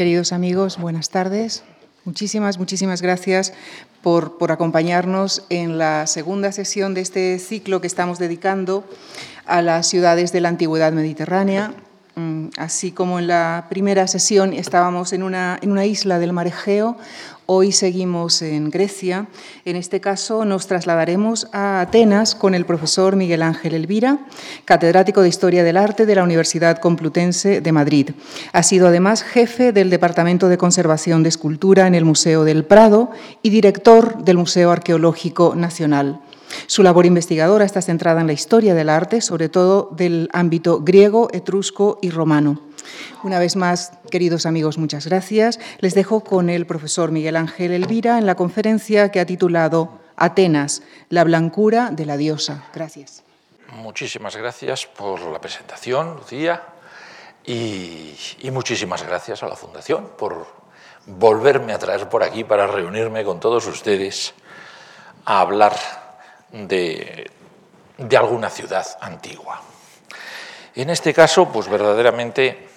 Queridos amigos, buenas tardes. Muchísimas, muchísimas gracias por, por, acompañarnos en la segunda sesión de este ciclo que estamos dedicando a las ciudades de la antigüedad mediterránea. Mm, así como en la primera sesión estábamos en una, en una isla del mar Egeo, Hoy seguimos en Grecia. En este caso nos trasladaremos a Atenas con el profesor Miguel Ángel Elvira, catedrático de Historia del Arte de la Universidad Complutense de Madrid. Ha sido además jefe del Departamento de Conservación de Escultura en el Museo del Prado y director del Museo Arqueológico Nacional. Su labor investigadora está centrada en la historia del arte, sobre todo del ámbito griego, etrusco y romano. Una vez más, queridos amigos, muchas gracias. Les dejo con el profesor Miguel Ángel Elvira en la conferencia que ha titulado Atenas, la blancura de la diosa. Gracias. Muchísimas gracias por la presentación, Lucía, y, y muchísimas gracias a la Fundación por volverme a traer por aquí para reunirme con todos ustedes a hablar de, alguna ciudad antigua. En este caso, pues verdaderamente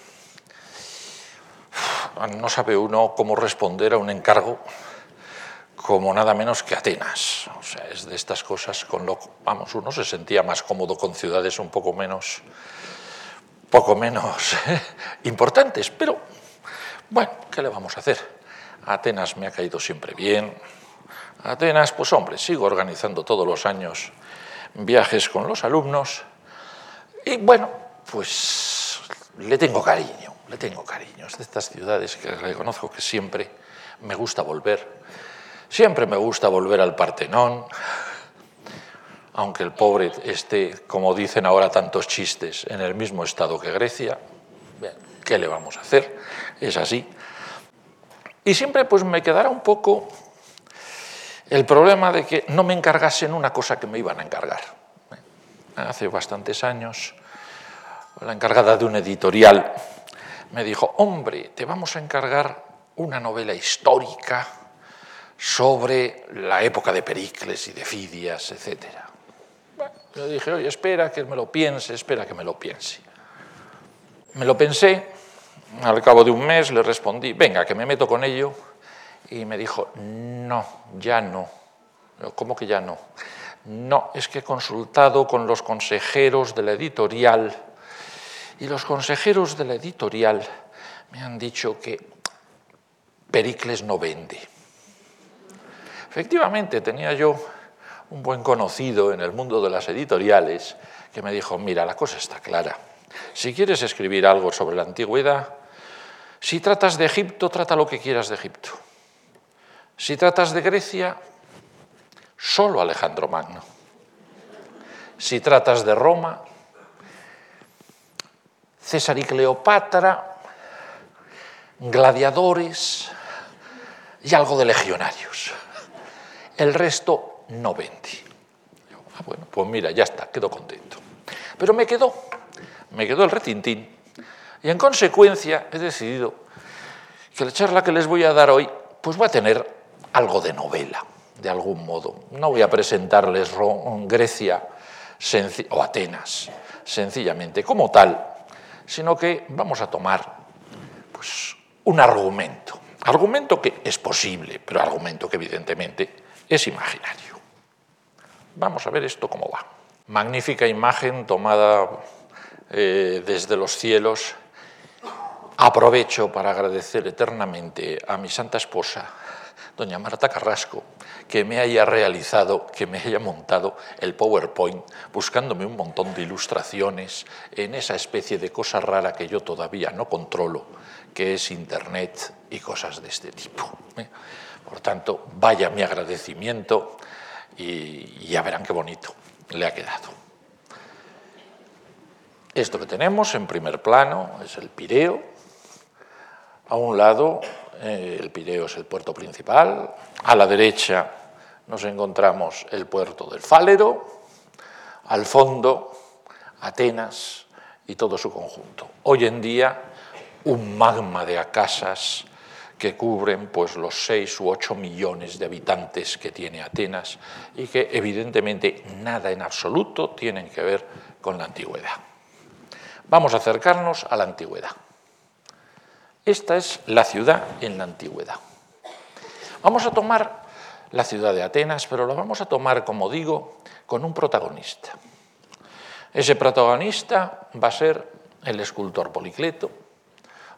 no sabe uno cómo responder a un encargo como nada menos que Atenas. O sea, es de estas cosas con lo vamos, uno se sentía más cómodo con ciudades un poco menos poco menos importantes, pero bueno, ¿qué le vamos a hacer? Atenas me ha caído siempre bien. Atenas, pues hombre, sigo organizando todos los años viajes con los alumnos y bueno, pues le tengo cariño le tengo cariños de estas ciudades que reconozco que siempre me gusta volver. Siempre me gusta volver al Partenón, aunque el pobre esté, como dicen ahora tantos chistes, en el mismo estado que Grecia. ¿Qué le vamos a hacer? Es así. Y siempre pues me quedará un poco el problema de que no me encargasen una cosa que me iban a encargar. Hace bastantes años, la encargada de un editorial me dijo, hombre, te vamos a encargar una novela histórica sobre la época de Pericles y de Fidias, etc. Yo dije, oye, espera que me lo piense, espera que me lo piense. Me lo pensé, al cabo de un mes le respondí, venga, que me meto con ello, y me dijo, no, ya no. ¿Cómo que ya no? No, es que he consultado con los consejeros de la editorial y los consejeros de la editorial me han dicho que Pericles no vende. Efectivamente, tenía yo un buen conocido en el mundo de las editoriales que me dijo, mira, la cosa está clara. Si quieres escribir algo sobre la antigüedad, si tratas de Egipto, trata lo que quieras de Egipto. Si tratas de Grecia, solo Alejandro Magno. Si tratas de Roma, César y Cleopatra, gladiadores y algo de legionarios. El resto no vende. Ah, bueno, pues mira, ya está, quedo contento. Pero me quedó, me quedó el retintín. Y en consecuencia he decidido que la charla que les voy a dar hoy, pues va a tener algo de novela, de algún modo. No voy a presentarles Grecia o Atenas, sencillamente como tal, sino que vamos a tomar pues, un argumento. Argumento que es posible, pero argumento que evidentemente es imaginario. Vamos a ver esto cómo va. Magnífica imagen tomada eh, desde los cielos. Aprovecho para agradecer eternamente a mi santa esposa, doña Marta Carrasco, que me haya realizado, que me haya montado el PowerPoint, buscándome un montón de ilustraciones en esa especie de cosa rara que yo todavía no controlo, que es Internet y cosas de este tipo. ¿eh? Por tanto, vaya mi agradecimiento y ya verán qué bonito le ha quedado. Esto que tenemos en primer plano es el Pireo. A un lado eh, el Pireo es el puerto principal, a la derecha nos encontramos el puerto del Fálero, al fondo Atenas y todo su conjunto. Hoy en día un magma de acasas que cubren pues, los 6 u 8 millones de habitantes que tiene Atenas y que evidentemente nada en absoluto tienen que ver con la antigüedad. Vamos a acercarnos a la antigüedad. Esta es la ciudad en la antigüedad. Vamos a tomar la ciudad de Atenas, pero la vamos a tomar, como digo, con un protagonista. Ese protagonista va a ser el escultor Policleto,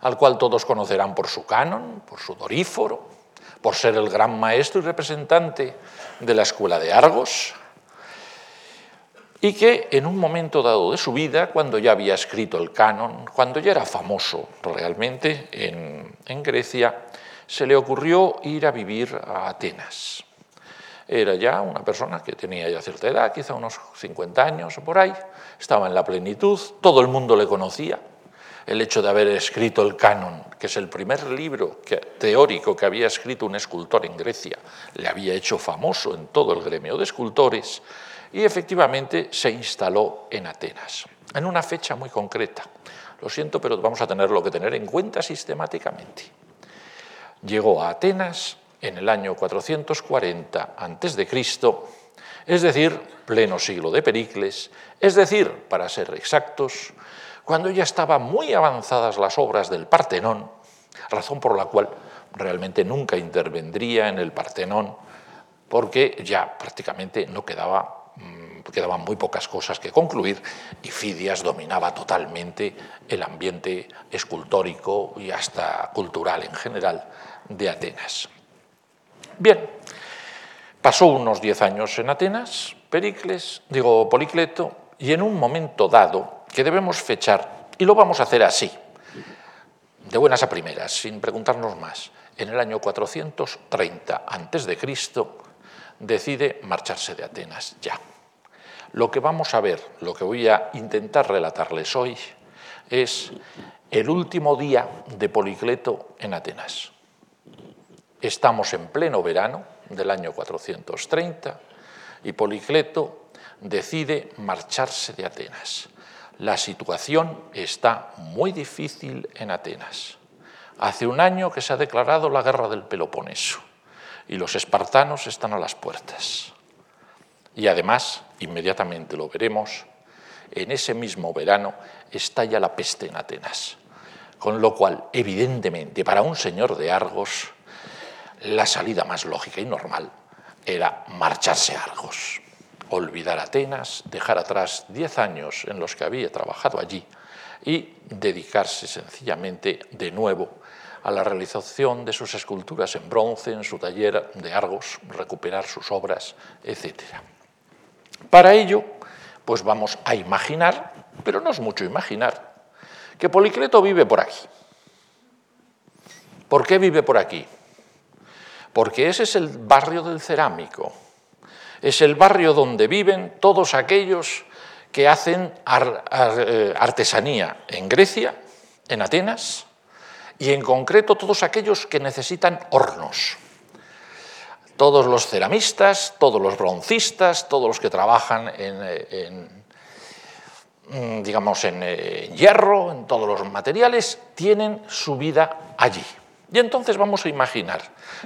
al cual todos conocerán por su canon, por su doríforo, por ser el gran maestro y representante de la escuela de Argos, y que en un momento dado de su vida, cuando ya había escrito el canon, cuando ya era famoso realmente en, Grecia, se le ocurrió ir a vivir a Atenas. Era ya una persona que tenía ya cierta edad, quizá unos 50 años o por ahí, estaba en la plenitud, todo el mundo le conocía. El hecho de haber escrito el canon, que es el primer libro teórico que había escrito un escultor en Grecia, le había hecho famoso en todo el gremio de escultores, y efectivamente se instaló en Atenas, en una fecha muy concreta. Lo siento, pero vamos a tenerlo que tener en cuenta sistemáticamente. Llegó a Atenas en el año 440 a.C., es decir, pleno siglo de Pericles, es decir, para ser exactos, cuando ya estaban muy avanzadas las obras del Partenón, razón por la cual realmente nunca intervendría en el Partenón, porque ya prácticamente no quedaba quedaban muy pocas cosas que concluir y Fidias dominaba totalmente el ambiente escultórico y hasta cultural en general de Atenas. Bien, pasó unos diez años en Atenas, Pericles, digo Policleto, y en un momento dado, que debemos fechar, y lo vamos a hacer así, de buenas a primeras, sin preguntarnos más, en el año 430 a.C., decide marcharse de Atenas ya. Lo que vamos a ver, lo que voy a intentar relatarles hoy, es el último día de Policleto en Atenas. Estamos en pleno verano del año 430 y Policleto decide marcharse de Atenas. La situación está muy difícil en Atenas. Hace un año que se ha declarado la guerra del Peloponeso y los espartanos están a las puertas. Y además, inmediatamente lo veremos, en ese mismo verano estalla la peste en Atenas. Con lo cual, evidentemente, para un señor de Argos, la salida más lógica y normal era marcharse a Argos, olvidar Atenas, dejar atrás diez años en los que había trabajado allí y dedicarse sencillamente de nuevo a la realización de sus esculturas en bronce en su taller de Argos, recuperar sus obras, etcétera. Para ello, pues vamos a imaginar, pero no es mucho imaginar, que Policleto vive por aquí. ¿Por qué vive por aquí? Porque ese es el barrio del cerámico, es el barrio donde viven todos aquellos que hacen eh, artesanía en Grecia, en Atenas, y en concreto todos aquellos que necesitan hornos todos los ceramistas, todos los broncistas, todos los que trabajan en, mm, digamos, en, hierro, en todos los materiales, tienen su vida allí. Y entonces vamos a imaginar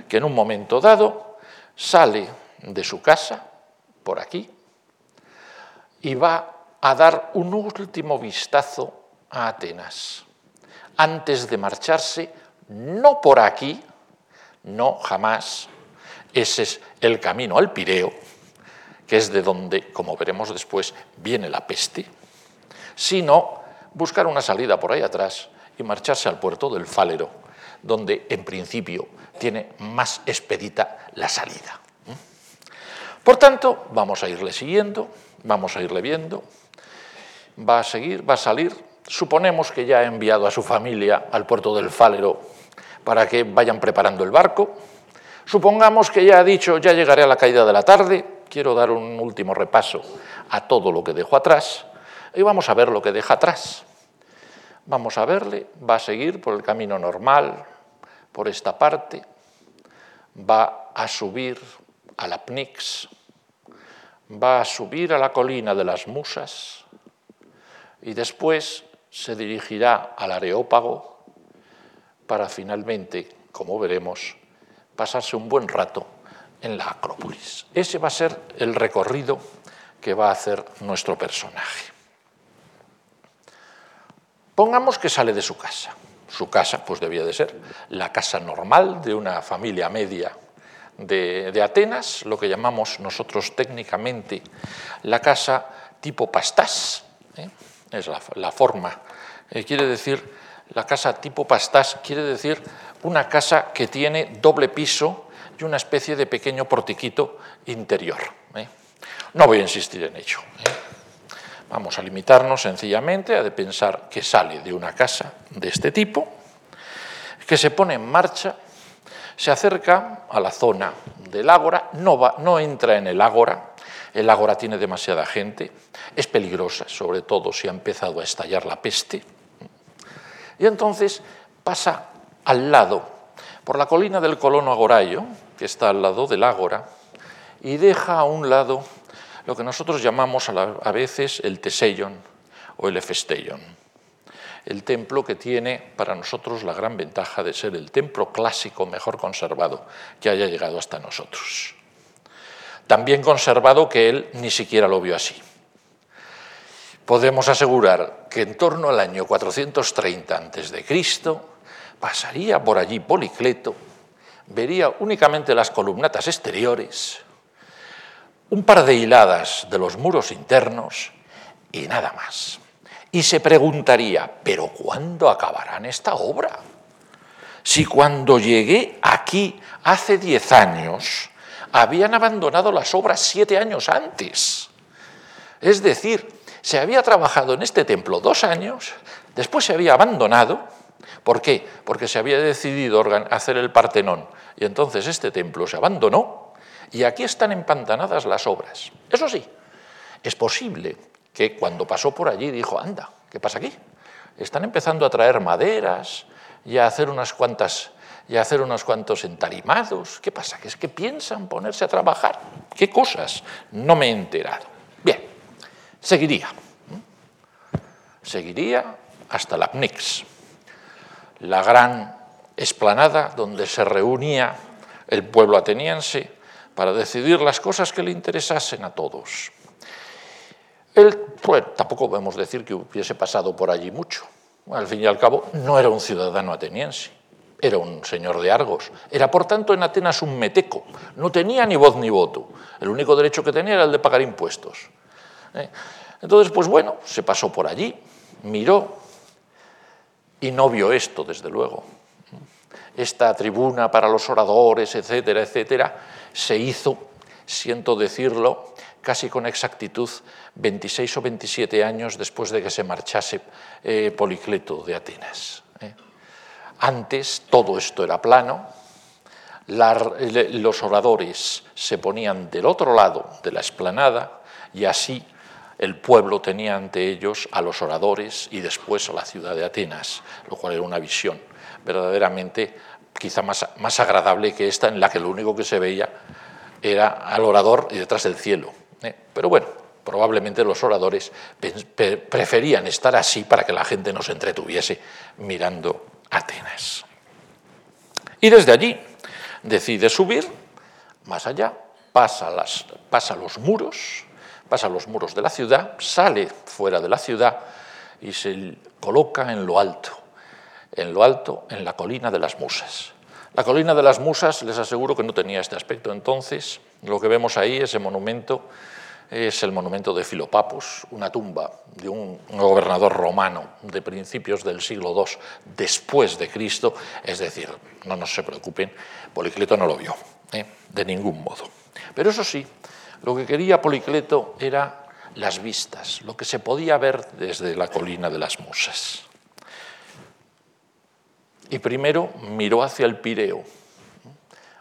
que en un momento dado sale de su casa, por aquí, y va a dar un último vistazo a Atenas, antes de marcharse, no por aquí, no jamás, ese es el camino al Pireo, que es de donde, como veremos después, viene la peste, sino buscar una salida por ahí atrás y marcharse al puerto del Fálero, donde en principio tiene más expedita la salida. Por tanto, vamos a irle siguiendo, vamos a irle viendo, va a seguir, va a salir. Suponemos que ya ha enviado a su familia al puerto del Fálero para que vayan preparando el barco Supongamos que ya ha dicho, ya llegaré a la caída de la tarde, quiero dar un último repaso a todo lo que dejo atrás y vamos a ver lo que deja atrás. Vamos a verle, va a seguir por el camino normal, por esta parte, va a subir a la Pnix, va a subir a la colina de las Musas y después se dirigirá al Areópago para finalmente, como veremos, pasarse un buen rato en la Acrópolis. Ese va a ser el recorrido que va a hacer nuestro personaje. Pongamos que sale de su casa. su casa pues debía de ser la casa normal de una familia media de, Atenas, lo que llamamos nosotros técnicamente la casa tipo pastás, ¿eh? Es la, forma. Eh, quiere decir, la casa tipo pastás quiere decir una casa que tiene doble piso y una especie de pequeño portiquito interior. ¿eh? No voy a insistir en ello. Vamos a limitarnos sencillamente a pensar que sale de una casa de este tipo, que se pone en marcha se acerca a la zona del ágora, no, va, no entra en el ágora, el ágora tiene demasiada gente, es peligrosa, sobre todo si ha empezado a estallar la peste, y entonces pasa al lado, por la colina del colono agorayo, que está al lado del ágora, y deja a un lado lo que nosotros llamamos a, veces el teseion o el efesteion el templo que tiene para nosotros la gran ventaja de ser el templo clásico mejor conservado que haya llegado hasta nosotros. También conservado que él ni siquiera lo vio así. Podemos asegurar que en torno al año 430 a.C. pasaría por allí Policleto, vería únicamente las columnatas exteriores, un par de hiladas de los muros internos y nada más y se preguntaría, ¿pero cuándo acabarán esta obra? Si cuando llegué aquí hace diez años habían abandonado las obras siete años antes. Es decir, se había trabajado en este templo dos años, después se había abandonado. ¿Por qué? Porque se había decidido hacer el Partenón y entonces este templo se abandonó y aquí están empantanadas las obras. Eso sí, es posible que cuando pasó por allí dijo, anda, ¿qué pasa aquí? Están empezando a traer maderas y a hacer unas cuantas y hacer unos cuantos entarimados. ¿Qué pasa? ¿Que es que piensan ponerse a trabajar? ¿Qué cosas? No me he enterado. Bien, seguiría. Seguiría hasta la Pnix, la gran esplanada donde se reunía el pueblo ateniense para decidir las cosas que le interesasen a todos. Él, pues, tampoco podemos decir que hubiese pasado por allí mucho. Al fin y al cabo, no era un ciudadano ateniense, era un señor de Argos. Era, por tanto, en Atenas un meteco. No tenía ni voz ni voto. El único derecho que tenía era el de pagar impuestos. ¿eh? Entonces, pues bueno, se pasó por allí, miró y no vio esto, desde luego. Esta tribuna para los oradores, etcétera, etcétera, se hizo, siento decirlo, casi con exactitud 26 o 27 años después de que se marchase eh, Policleto de Atenas. Antes todo esto era plano, los oradores se ponían del otro lado de la explanada y así el pueblo tenía ante ellos a los oradores y después a la ciudad de Atenas, lo cual era una visión verdaderamente quizá más, más agradable que esta en la que lo único que se veía era al orador y detrás del cielo. ¿eh? Pero bueno, probablemente los oradores preferían estar así para que la gente no se entretuviese mirando Atenas. Y desde allí decide subir más allá, pasa, las, pasa los muros, pasa los muros de la ciudad, sale fuera de la ciudad y se coloca en lo alto, en lo alto, en la colina de las musas. La colina de las musas, les aseguro que no tenía este aspecto entonces. Lo que vemos ahí, ese monumento, es el monumento de Filopapus, una tumba de un gobernador romano de principios del siglo II después de Cristo, es decir, no nos se preocupen, Policleto no lo vio, ¿eh? de ningún modo. Pero eso sí, lo que quería Policleto era las vistas, lo que se podía ver desde la colina de las Musas. Y primero miró hacia el Pireo.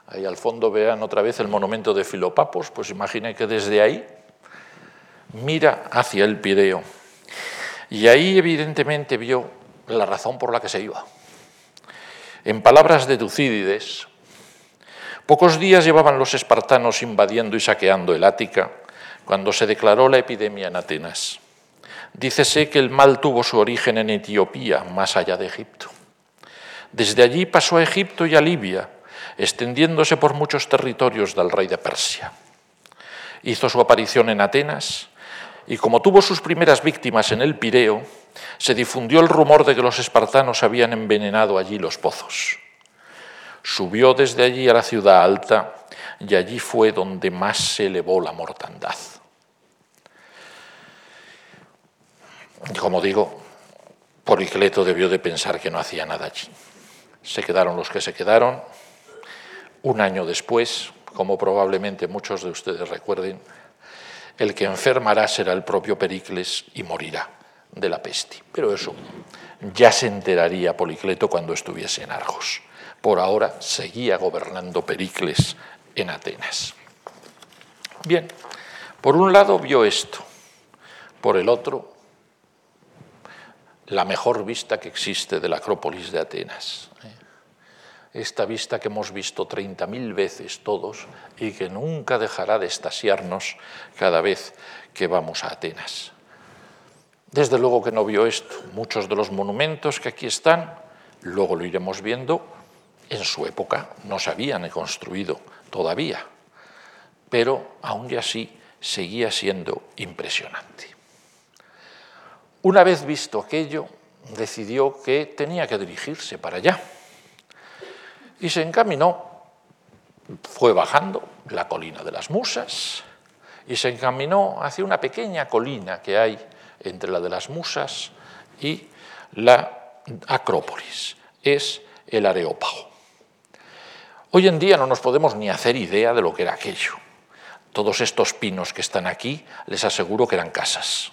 Ahí al fondo vean otra vez el monumento de Filopapos, pues imaginen que desde ahí mira hacia el Pireo. Y ahí evidentemente vio la razón por la que se iba. En palabras de Tucídides, pocos días llevaban los espartanos invadiendo y saqueando el Ática cuando se declaró la epidemia en Atenas. Dícese que el mal tuvo su origen en Etiopía, más allá de Egipto. Desde allí pasó a Egipto y a Libia, extendiéndose por muchos territorios del rey de Persia. Hizo su aparición en Atenas y como tuvo sus primeras víctimas en el Pireo, se difundió el rumor de que los espartanos habían envenenado allí los pozos. Subió desde allí a la ciudad alta y allí fue donde más se elevó la mortandad. Como digo, Policleto debió de pensar que no hacía nada allí. Se quedaron los que se quedaron. Un año después, como probablemente muchos de ustedes recuerden, el que enfermará será el propio Pericles y morirá de la peste. Pero eso ya se enteraría Policleto cuando estuviese en Argos. Por ahora seguía gobernando Pericles en Atenas. Bien, por un lado vio esto, por el otro la mejor vista que existe de la Acrópolis de Atenas. Esta vista que hemos visto 30.000 veces todos y que nunca dejará de estasiarnos cada vez que vamos a Atenas. Desde luego que no vio esto. Muchos de los monumentos que aquí están, luego lo iremos viendo, en su época no se habían construido todavía, pero aún así seguía siendo impresionante. Una vez visto aquello, decidió que tenía que dirigirse para allá y se encaminó, fue bajando la colina de las Musas y se encaminó hacia una pequeña colina que hay entre la de las Musas y la Acrópolis. Es el Areópago. Hoy en día no nos podemos ni hacer idea de lo que era aquello. Todos estos pinos que están aquí, les aseguro que eran casas.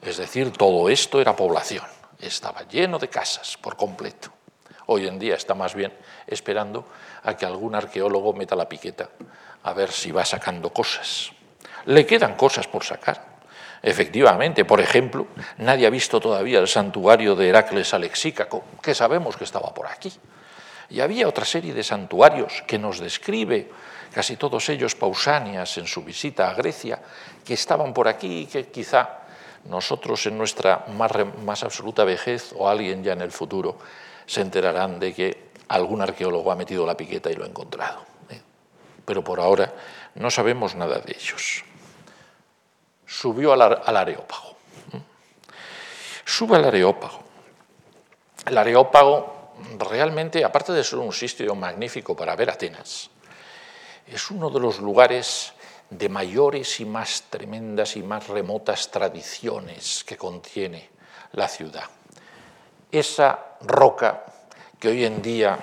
Es decir, todo esto era población. Estaba lleno de casas por completo. Hoy en día está más bien esperando a que algún arqueólogo meta la piqueta a ver si va sacando cosas. Le quedan cosas por sacar. Efectivamente, por ejemplo, nadie ha visto todavía el santuario de Heracles Alexícaco, que sabemos que estaba por aquí. Y había otra serie de santuarios que nos describe, casi todos ellos Pausanias en su visita a Grecia, que estaban por aquí y que quizá nosotros en nuestra más, absoluta vejez o alguien ya en el futuro se enterarán de que algún arqueólogo ha metido la piqueta y lo ha encontrado. ¿eh? Pero por ahora no sabemos nada de ellos subió al, Areópago. Sube al Areópago. El Areópago realmente, aparte de ser un sitio magnífico para ver Atenas, es uno de los lugares de mayores y más tremendas y más remotas tradiciones que contiene la ciudad. Esa roca que hoy en día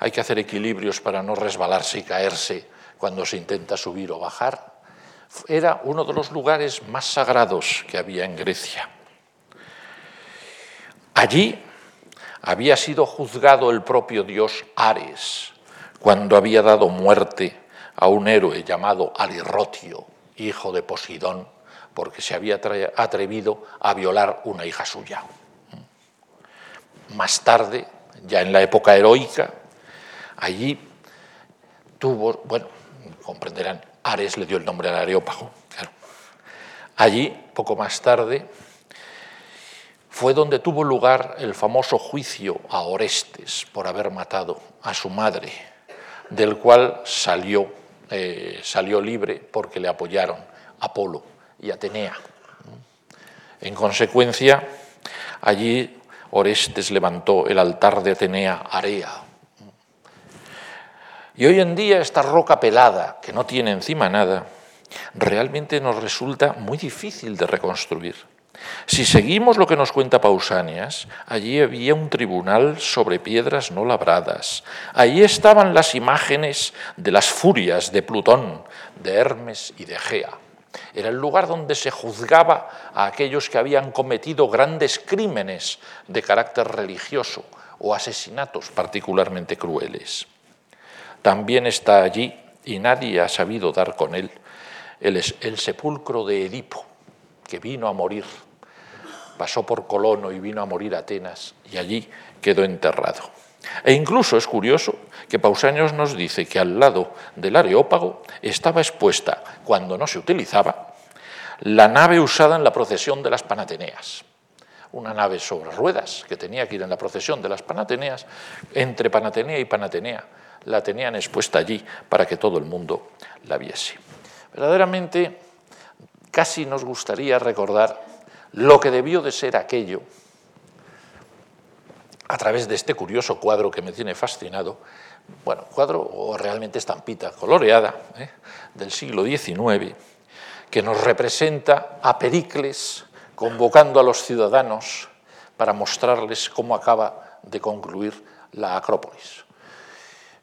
hay que hacer equilibrios para no resbalarse y caerse cuando se intenta subir o bajar, era uno de los lugares más sagrados que había en Grecia. Allí había sido juzgado el propio dios Ares cuando había dado muerte a un héroe llamado Alirrotio, hijo de Posidón, porque se había atrevido a violar una hija suya. Más tarde, ya en la época heroica, allí tuvo, bueno, comprenderán, Ares le dio el nombre al Areópago. Allí, poco más tarde, fue donde tuvo lugar el famoso juicio a Orestes por haber matado a su madre, del cual salió, eh, salió libre porque le apoyaron Apolo y Atenea. En consecuencia, allí Orestes levantó el altar de Atenea Area, y hoy en día esta roca pelada, que no tiene encima nada, realmente nos resulta muy difícil de reconstruir. Si seguimos lo que nos cuenta Pausanias, allí había un tribunal sobre piedras no labradas. Allí estaban las imágenes de las furias de Plutón, de Hermes y de Gea. Era el lugar donde se juzgaba a aquellos que habían cometido grandes crímenes de carácter religioso o asesinatos particularmente crueles. También está allí, y nadie ha sabido dar con él, el, sepulcro de Edipo, que vino a morir, pasó por Colono y vino a morir a Atenas, y allí quedó enterrado. E incluso es curioso que Pausanias nos dice que al lado del Areópago estaba expuesta, cuando no se utilizaba, la nave usada en la procesión de las Panateneas. Una nave sobre ruedas que tenía que ir en la procesión de las Panateneas, entre Panatenea y Panatenea la tenían expuesta allí para que todo el mundo la viese. Verdaderamente, casi nos gustaría recordar lo que debió de ser aquello a través de este curioso cuadro que me tiene fascinado, bueno, cuadro o realmente estampita coloreada ¿eh? del siglo XIX, que nos representa a Pericles convocando a los ciudadanos para mostrarles cómo acaba de concluir la Acrópolis.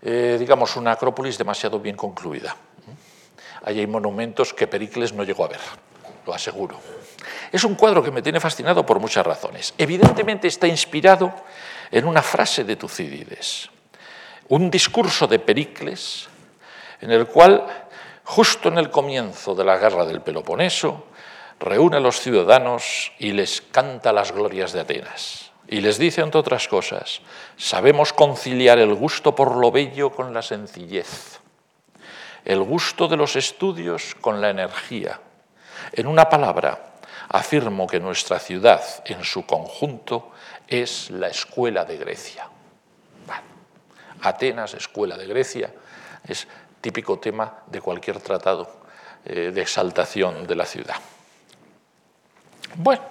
Eh, digamos, una Acrópolis demasiado bien concluida. Hay monumentos que Pericles no llegó a ver, lo aseguro. Es un cuadro que me tiene fascinado por muchas razones. Evidentemente está inspirado en una frase de Tucídides, un discurso de Pericles en el cual, justo en el comienzo de la guerra del Peloponeso, reúne a los ciudadanos y les canta las glorias de Atenas. Y les dice, entre otras cosas, sabemos conciliar el gusto por lo bello con la sencillez, el gusto de los estudios con la energía. En una palabra, afirmo que nuestra ciudad en su conjunto es la escuela de Grecia. Atenas, escuela de Grecia, es típico tema de cualquier tratado eh, de exaltación de la ciudad. Bueno,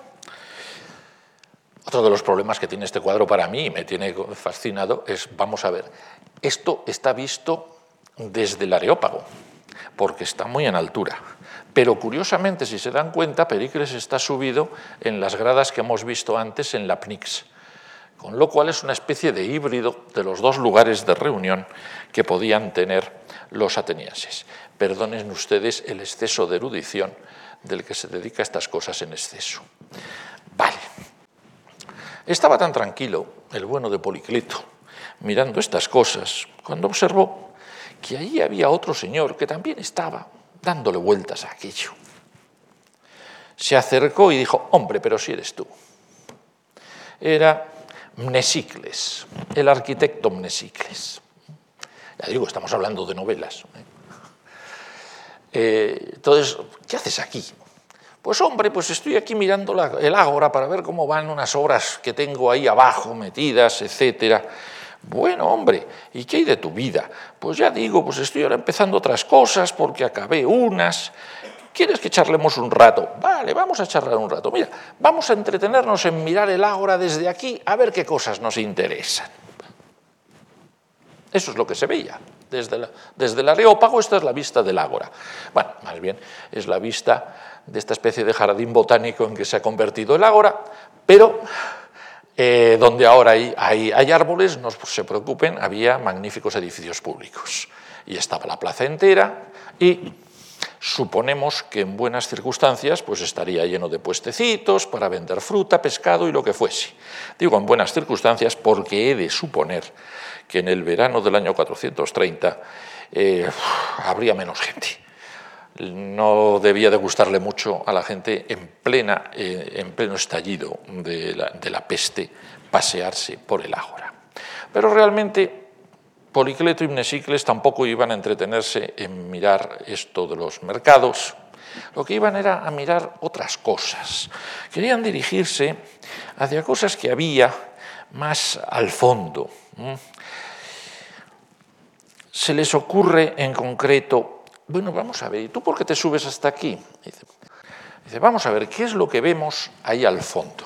otro de los problemas que tiene este cuadro para mí y me tiene fascinado es, vamos a ver, esto está visto desde el Areópago, porque está muy en altura. Pero curiosamente, si se dan cuenta, Pericles está subido en las gradas que hemos visto antes en la Pnix, con lo cual es una especie de híbrido de los dos lugares de reunión que podían tener los atenienses. Perdonen ustedes el exceso de erudición del que se dedica a estas cosas en exceso. Vale. Estaba tan tranquilo el bueno de Policleto mirando estas cosas cuando observó que allí había otro señor que también estaba dándole vueltas a aquello. Se acercó y dijo, hombre, pero si eres tú. Era Mnesicles, el arquitecto Mnesicles. Ya digo, estamos hablando de novelas. ¿eh? Eh, entonces, ¿qué haces aquí? Pues hombre, pues estoy aquí mirando el ágora para ver cómo van unas obras que tengo ahí abajo metidas, etcétera. Bueno, hombre, ¿y qué hay de tu vida? Pues ya digo, pues estoy ahora empezando otras cosas porque acabé unas. ¿Quieres que charlemos un rato? Vale, vamos a charlar un rato. Mira, vamos a entretenernos en mirar el ágora desde aquí a ver qué cosas nos interesan. Eso es lo que se veía. Desde, desde el Areópago esta es la vista del ágora. Bueno, más bien es la vista de esta especie de jardín botánico en que se ha convertido el ágora, pero eh, donde ahora hay, hay, árboles, no se preocupen, había magníficos edificios públicos. Y estaba la plaza entera y suponemos que en buenas circunstancias pues estaría lleno de puestecitos para vender fruta, pescado y lo que fuese. Digo en buenas circunstancias porque he de suponer que en el verano del año 430 eh, habría menos gente. No debía de gustarle mucho a la gente en, plena, eh, en pleno estallido de la, peste pasearse por el ágora. Pero realmente Policleto y Mnesicles tampoco iban a entretenerse en mirar esto de los mercados, lo que iban era a mirar otras cosas. Querían dirigirse hacia cosas que había más al fondo se les ocurre en concreto, bueno, vamos a ver, ¿y tú por qué te subes hasta aquí? Dice, vamos a ver, ¿qué es lo que vemos ahí al fondo?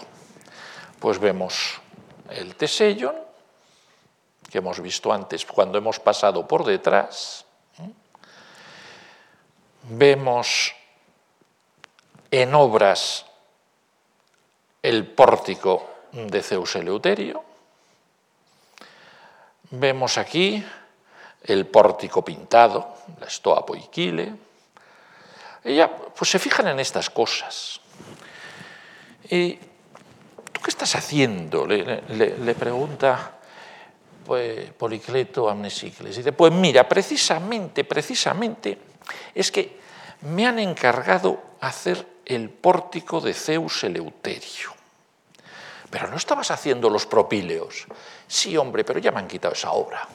Pues vemos el tesellón, que hemos visto antes cuando hemos pasado por detrás. Vemos en obras el pórtico de Zeus Eleuterio. Vemos aquí el pórtico pintado, la estoa poiquile. Ella, pues se fijan en estas cosas. ¿Y tú qué estás haciendo? Le, pregunta pues, Policleto a Mnesicles. Dice, pues mira, precisamente, precisamente, es que me han encargado hacer el pórtico de Zeus Eleuterio. Pero no estabas haciendo los propíleos. Sí, hombre, pero ya me han quitado esa obra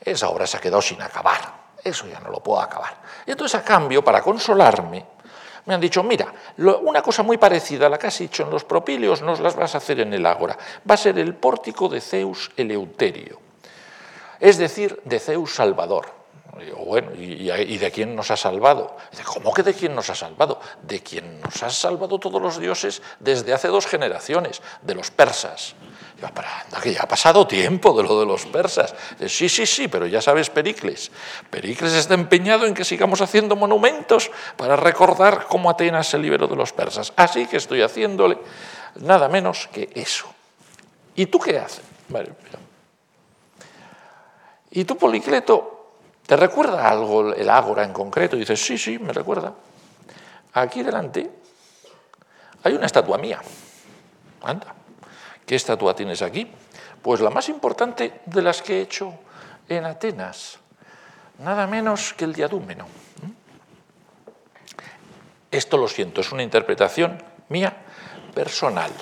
esa obra se ha quedado sin acabar. Eso ya no lo puedo acabar. Y entonces, a cambio, para consolarme, me han dicho, mira, una cosa muy parecida a la que has hecho en los propíleos, nos las vas a hacer en el ágora. Va a ser el pórtico de Zeus Eleuterio, es decir, de Zeus Salvador. ¿y, de quién nos ha salvado? ¿Cómo que de quién nos ha salvado? De quién nos ha salvado todos los dioses desde hace dos generaciones, de los persas. Pero anda, que ya ha pasado tiempo de lo de los persas. Sí, sí, sí, pero ya sabes Pericles. Pericles está empeñado en que sigamos haciendo monumentos para recordar cómo Atenas se liberó de los persas. Así que estoy haciéndole nada menos que eso. ¿Y tú qué haces? ¿Y tú, Policleto, te recuerda algo el ágora en concreto? Dices, sí, sí, me recuerda. Aquí delante hay una estatua mía. Anda, ¿qué estatua tienes aquí? Pues la más importante de las que he hecho en Atenas, nada menos que el diadúmeno. Esto lo siento, es una interpretación mía personal.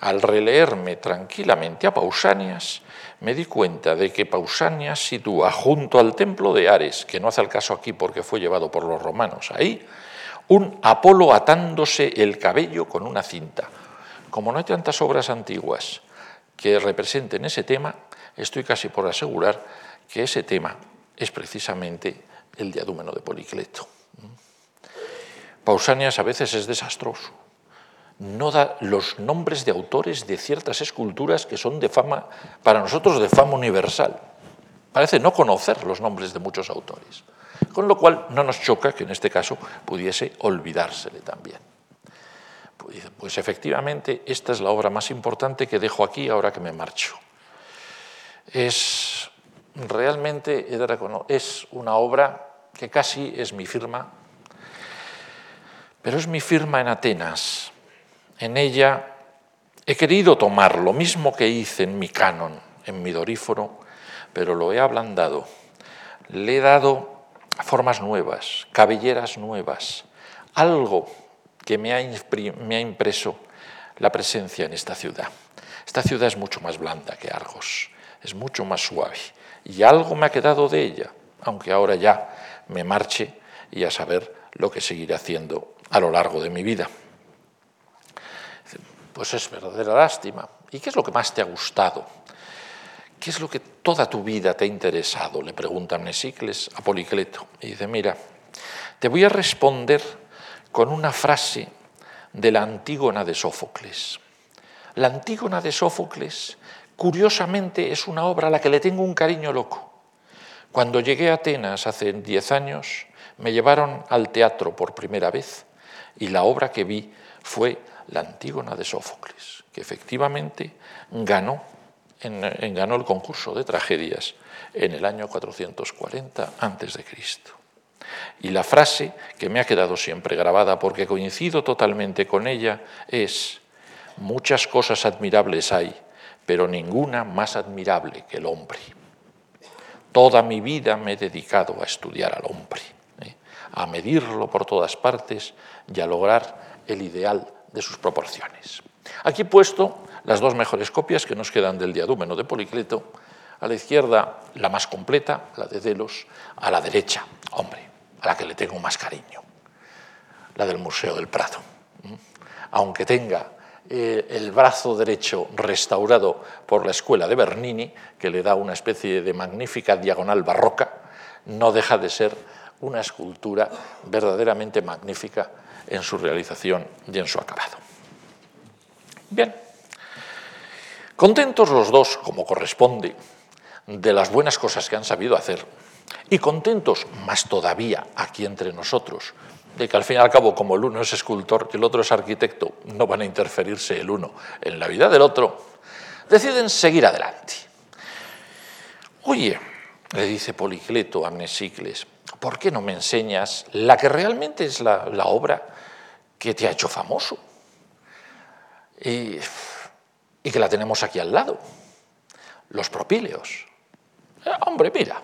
Al releerme tranquilamente a Pausanias, me di cuenta de que Pausanias sitúa junto al templo de Ares, que no hace el caso aquí porque fue llevado por los romanos ahí, un Apolo atándose el cabello con una cinta. Como no hay tantas obras antiguas que representen ese tema, estoy casi por asegurar que ese tema es precisamente el diadúmeno de Policleto. Pausanias a veces es desastroso no da los nombres de autores de ciertas esculturas que son de fama, para nosotros de fama universal. Parece no conocer los nombres de muchos autores. Con lo cual no nos choca que en este caso pudiese olvidársele también. Pues, pues efectivamente esta es la obra más importante que dejo aquí ahora que me marcho. Es realmente, es una obra que casi es mi firma, pero es mi firma en Atenas, en ella he querido tomar lo mismo que hice en mi canon, en mi doríforo, pero lo he ablandado. Le he dado formas nuevas, cabelleras nuevas, algo que me ha, impreso la presencia en esta ciudad. Esta ciudad es mucho más blanda que Argos, es mucho más suave, y algo me ha quedado de ella, aunque ahora ya me marche y a saber lo que seguiré haciendo a lo largo de mi vida pues es verdadera lástima. ¿Y qué es lo que más te ha gustado? ¿Qué es lo que toda tu vida te ha interesado? Le pregunta Mnesicles a Policleto. Y dice, mira, te voy a responder con una frase de la Antígona de Sófocles. La Antígona de Sófocles, curiosamente, es una obra a la que le tengo un cariño loco. Cuando llegué a Atenas hace diez años, me llevaron al teatro por primera vez y la obra que vi fue la Antígona de Sófocles, que efectivamente ganó, en, ganó el concurso de tragedias en el año 440 a.C. Y la frase que me ha quedado siempre grabada, porque coincido totalmente con ella, es, muchas cosas admirables hay, pero ninguna más admirable que el hombre. Toda mi vida me he dedicado a estudiar al hombre, ¿eh? a medirlo por todas partes y a lograr el ideal de sus proporciones. Aquí he puesto las dos mejores copias que nos quedan del diadúmeno de Policleto. A la izquierda la más completa, la de Delos, a la derecha, hombre, a la que le tengo más cariño, la del Museo del Prado. Aunque tenga eh, el brazo derecho restaurado por la escuela de Bernini, que le da una especie de magnífica diagonal barroca, no deja de ser una escultura verdaderamente magnífica en su realización y en su acabado. Bien, contentos los dos, como corresponde, de las buenas cosas que han sabido hacer, y contentos más todavía aquí entre nosotros, de que al fin y al cabo, como el uno es escultor y el otro es arquitecto, no van a interferirse el uno en la vida del otro, deciden seguir adelante. Oye, le dice Policleto a Mnesicles, ¿por qué no me enseñas la que realmente es la, la obra que te ha hecho famoso y, que la tenemos aquí al lado, los propíleos. Hombre, mira,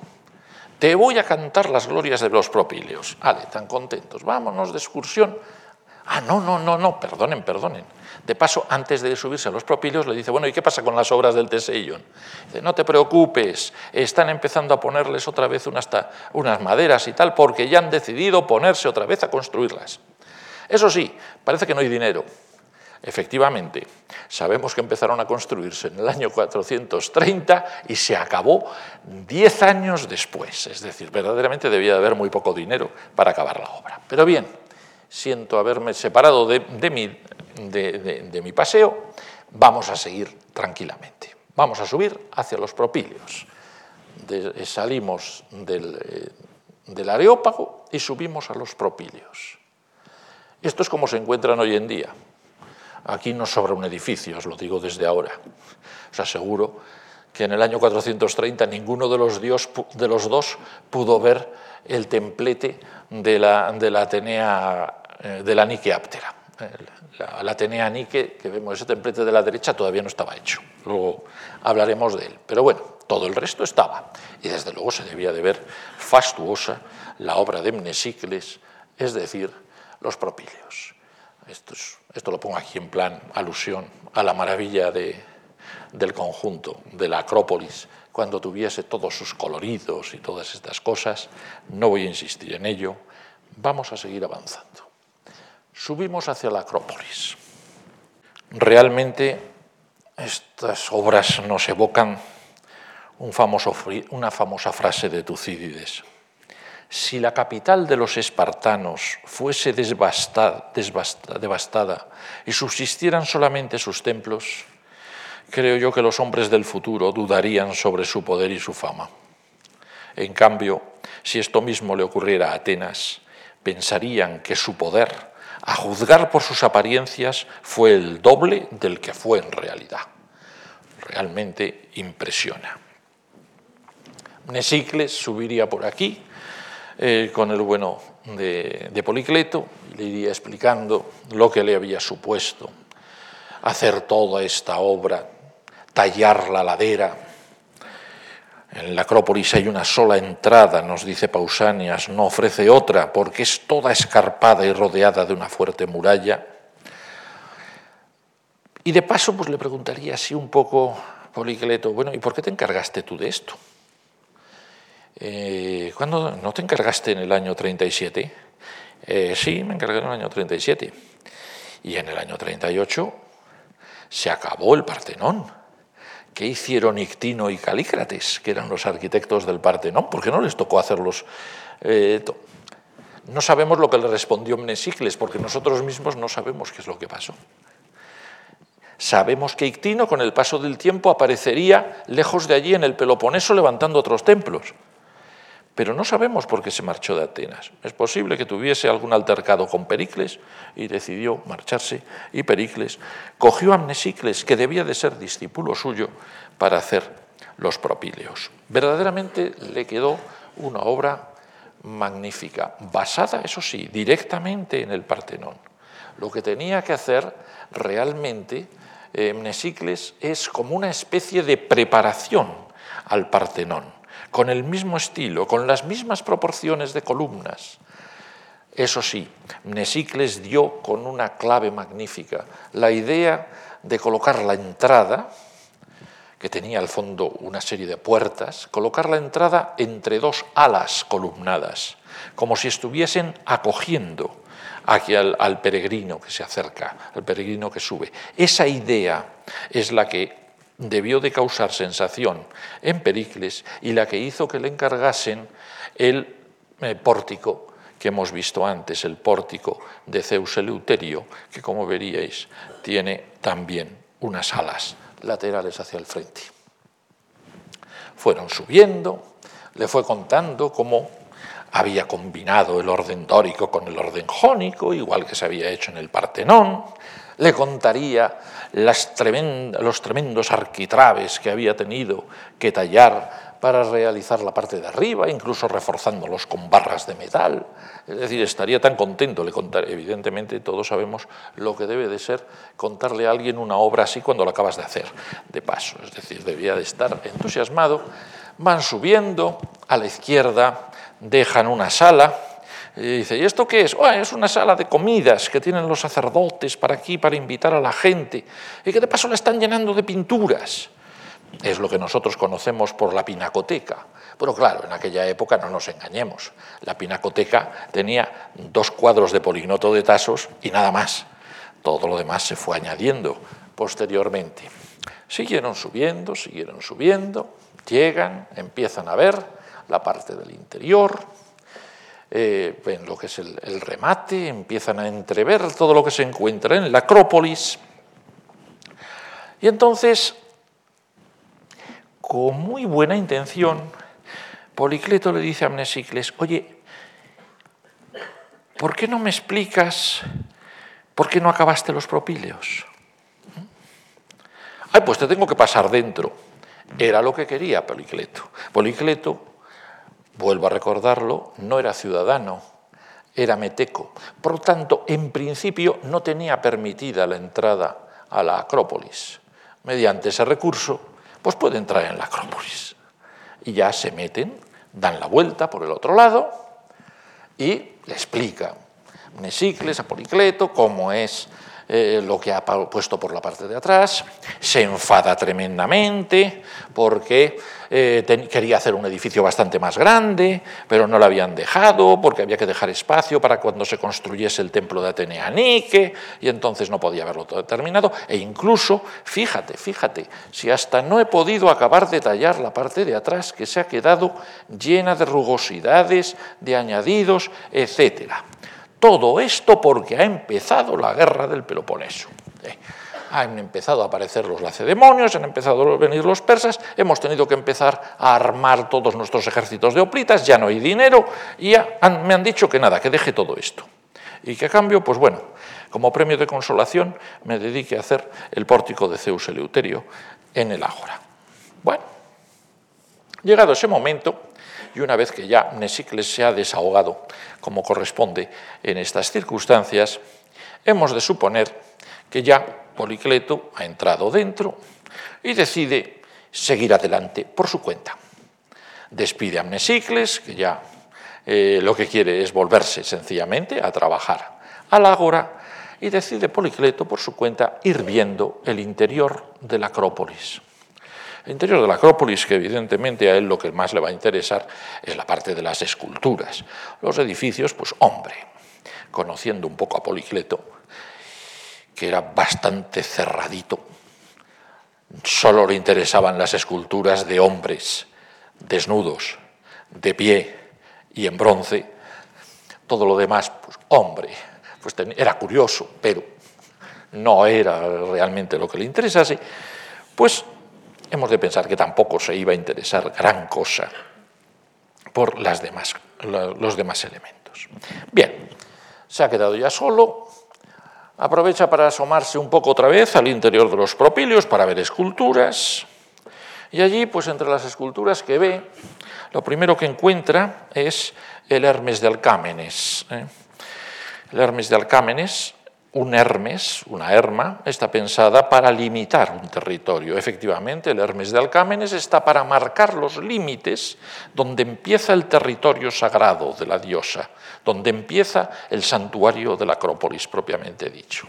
te voy a cantar las glorias de los propíleos. Ale, tan contentos, vámonos de excursión. Ah, no, no, no, no, perdonen, perdonen. De paso, antes de subirse a los propíleos, le dice, bueno, ¿y qué pasa con las obras del Teseion? Dice, no te preocupes, están empezando a ponerles otra vez unas maderas y tal, porque ya han decidido ponerse otra vez a construirlas. Eso sí, parece que no hay dinero. Efectivamente, sabemos que empezaron a construirse en el año 430 y se acabó 10 años después. Es decir, verdaderamente debía de haber muy poco dinero para acabar la obra. Pero bien, siento haberme separado de, mi, paseo, vamos a seguir tranquilamente. Vamos a subir hacia los propíleos. salimos del, eh, del Areópago y subimos a los propíleos. Esto es como se encuentran hoy en día. Aquí no sobra un edificio, os lo digo desde ahora. Os aseguro que en el año 430 ninguno de los, dios, de los dos pudo ver el templete de la, de la Atenea, eh, de la Nike Aptera. La, Atenea Nike, que vemos ese templete de la derecha, todavía no estaba hecho. Luego hablaremos de él. Pero bueno, todo el resto estaba. Y desde luego se debía de ver fastuosa la obra de Mnesicles, es decir, los propíleos. Esto, esto, lo pongo aquí en plan alusión a la maravilla del conjunto, de la Acrópolis, cuando tuviese todos sus coloridos y todas estas cosas. No voy a insistir en ello, vamos a seguir avanzando. Subimos hacia la Acrópolis. Realmente estas obras nos evocan una famosa frase de Tucídides si la capital de los espartanos fuese devastada y subsistieran solamente sus templos, creo yo que los hombres del futuro dudarían sobre su poder y su fama. En cambio, si esto mismo le ocurriera a Atenas, pensarían que su poder, a juzgar por sus apariencias, fue el doble del que fue en realidad. Realmente impresiona. Nesicles subiría por aquí eh, con el bueno de, de Policleto, le iría explicando lo que le había supuesto hacer toda esta obra, tallar la ladera. En la Acrópolis hay una sola entrada, nos dice Pausanias, no ofrece otra, porque es toda escarpada y rodeada de una fuerte muralla. Y de paso, pues le preguntaría así un poco, Policleto, bueno, ¿y por qué te encargaste tú de esto? Eh, ¿Cuándo no te encargaste en el año 37? Eh, sí, me encargué en el año 37. Y en el año 38 se acabó el Partenón. ¿Qué hicieron Ictino y Calícrates, que eran los arquitectos del Partenón? ¿Por qué no les tocó hacerlos? Eh, no sabemos lo que le respondió Mnesicles, porque nosotros mismos no sabemos qué es lo que pasó. Sabemos que Ictino, con el paso del tiempo, aparecería lejos de allí en el Peloponeso levantando otros templos pero no sabemos por qué se marchó de Atenas. Es posible que tuviese algún altercado con Pericles y decidió marcharse y Pericles cogió a Mnesicles, que debía de ser discípulo suyo, para hacer los propíleos. Verdaderamente le quedó una obra magnífica, basada, eso sí, directamente en el Partenón. Lo que tenía que hacer realmente eh, Mnesicles es como una especie de preparación al Partenón con el mismo estilo, con las mismas proporciones de columnas. Eso sí, Mnesicles dio con una clave magnífica la idea de colocar la entrada, que tenía al fondo una serie de puertas, colocar la entrada entre dos alas columnadas, como si estuviesen acogiendo aquí al, al, peregrino que se acerca, al peregrino que sube. Esa idea es la que debió de causar sensación en Pericles y la que hizo que le encargasen el eh, pórtico que hemos visto antes, el pórtico de Zeus Eleuterio, que como veríais tiene también unas alas laterales hacia el frente. Fueron subiendo, le fue contando cómo había combinado el orden dórico con el orden jónico, igual que se había hecho en el Partenón, le contaría los tremendos arquitraves que había tenido que tallar para realizar la parte de arriba, incluso reforzándolos con barras de metal. Es decir, estaría tan contento, le contaré, evidentemente todos sabemos lo que debe de ser contarle a alguien una obra así cuando la acabas de hacer, de paso. Es decir, debía de estar entusiasmado. Van subiendo, a la izquierda dejan una sala, y dice, ¿y esto qué es? Oh, es una sala de comidas que tienen los sacerdotes para aquí, para invitar a la gente, y que de paso la están llenando de pinturas. Es lo que nosotros conocemos por la pinacoteca. Pero claro, en aquella época no nos engañemos. La pinacoteca tenía dos cuadros de Polignoto de Tasos y nada más. Todo lo demás se fue añadiendo posteriormente. Siguieron subiendo, siguieron subiendo, llegan, empiezan a ver la parte del interior, eh, ven lo que es el, el remate, empiezan a entrever todo lo que se encuentra en la Acrópolis. Y entonces, con muy buena intención, Policleto le dice a Mnesicles, oye, ¿por qué no me explicas por qué no acabaste los propíleos? Ay, pues te tengo que pasar dentro. Era lo que quería Policleto. Policleto, vuelvo a recordarlo, no era ciudadano, era meteco. Por lo tanto, en principio no tenía permitida la entrada a la Acrópolis. Mediante ese recurso, pues puede entrar en la Acrópolis. Y ya se meten, dan la vuelta por el otro lado y le explica Mnesicles a Policleto cómo es eh, lo que ha puesto por la parte de atrás, se enfada tremendamente porque eh, quería hacer un edificio bastante más grande, pero no lo habían dejado porque había que dejar espacio para cuando se construyese el templo de Atenea Nike, y entonces no podía haberlo todo terminado. E incluso, fíjate, fíjate, si hasta no he podido acabar de tallar la parte de atrás que se ha quedado llena de rugosidades, de añadidos, etcétera. Todo esto porque ha empezado la guerra del Peloponeso. ¿eh? Han empezado a aparecer los lacedemonios, han empezado a venir los persas, hemos tenido que empezar a armar todos nuestros ejércitos de hoplitas, ya no hay dinero y me han dicho que nada, que deje todo esto. Y que a cambio, pues bueno, como premio de consolación me dedique a hacer el pórtico de Zeus Eleuterio en el Ágora. Bueno, llegado ese momento, y una vez que ya Mnesicles se ha desahogado, como corresponde en estas circunstancias, hemos de suponer que ya Policleto ha entrado dentro y decide seguir adelante por su cuenta. Despide a Mnesicles, que ya eh, lo que quiere es volverse sencillamente a trabajar al ágora, y decide Policleto por su cuenta ir viendo el interior de la Acrópolis. El interior de la Acrópolis, que evidentemente a él lo que más le va a interesar es la parte de las esculturas. Los edificios, pues hombre, conociendo un poco a Policleto, que era bastante cerradito, solo le interesaban las esculturas de hombres desnudos, de pie y en bronce. Todo lo demás, pues hombre, pues era curioso, pero no era realmente lo que le interesase, pues hemos de pensar que tampoco se iba a interesar gran cosa por los demás elementos. Bien, se ha quedado ya solo, aprovecha para asomarse un poco otra vez al interior de los propilios para ver esculturas, y allí, pues entre las esculturas que ve, lo primero que encuentra es el Hermes de Alcámenes. ¿eh? El Hermes de Alcámenes un Hermes, una Herma, está pensada para limitar un territorio. Efectivamente, el Hermes de Alcámenes está para marcar los límites donde empieza el territorio sagrado de la diosa, donde empieza el santuario de la Acrópolis propiamente dicho.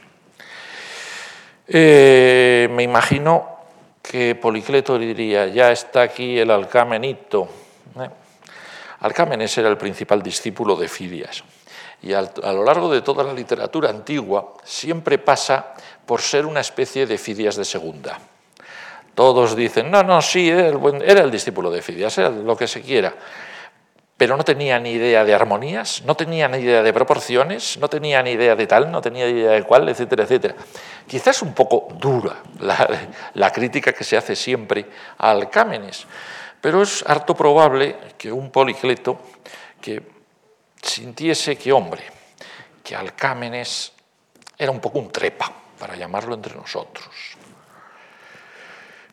Eh, me imagino que Policleto diría, ya está aquí el Alcamenito. ¿eh? Alcámenes era el principal discípulo de Fidias y a lo largo de toda la literatura antigua siempre pasa por ser una especie de Fidias de segunda. Todos dicen, no, no, sí, era el, discípulo de Fidias, era lo que se quiera, pero no tenía ni idea de armonías, no tenía ni idea de proporciones, no tenía ni idea de tal, no tenía ni idea de cuál, etcétera, etcétera. Quizás un poco dura la, la crítica que se hace siempre a Alcámenes, pero es harto probable que un policleto que sintiese que, hombre, que Alcámenes era un poco un trepa, para llamarlo entre nosotros.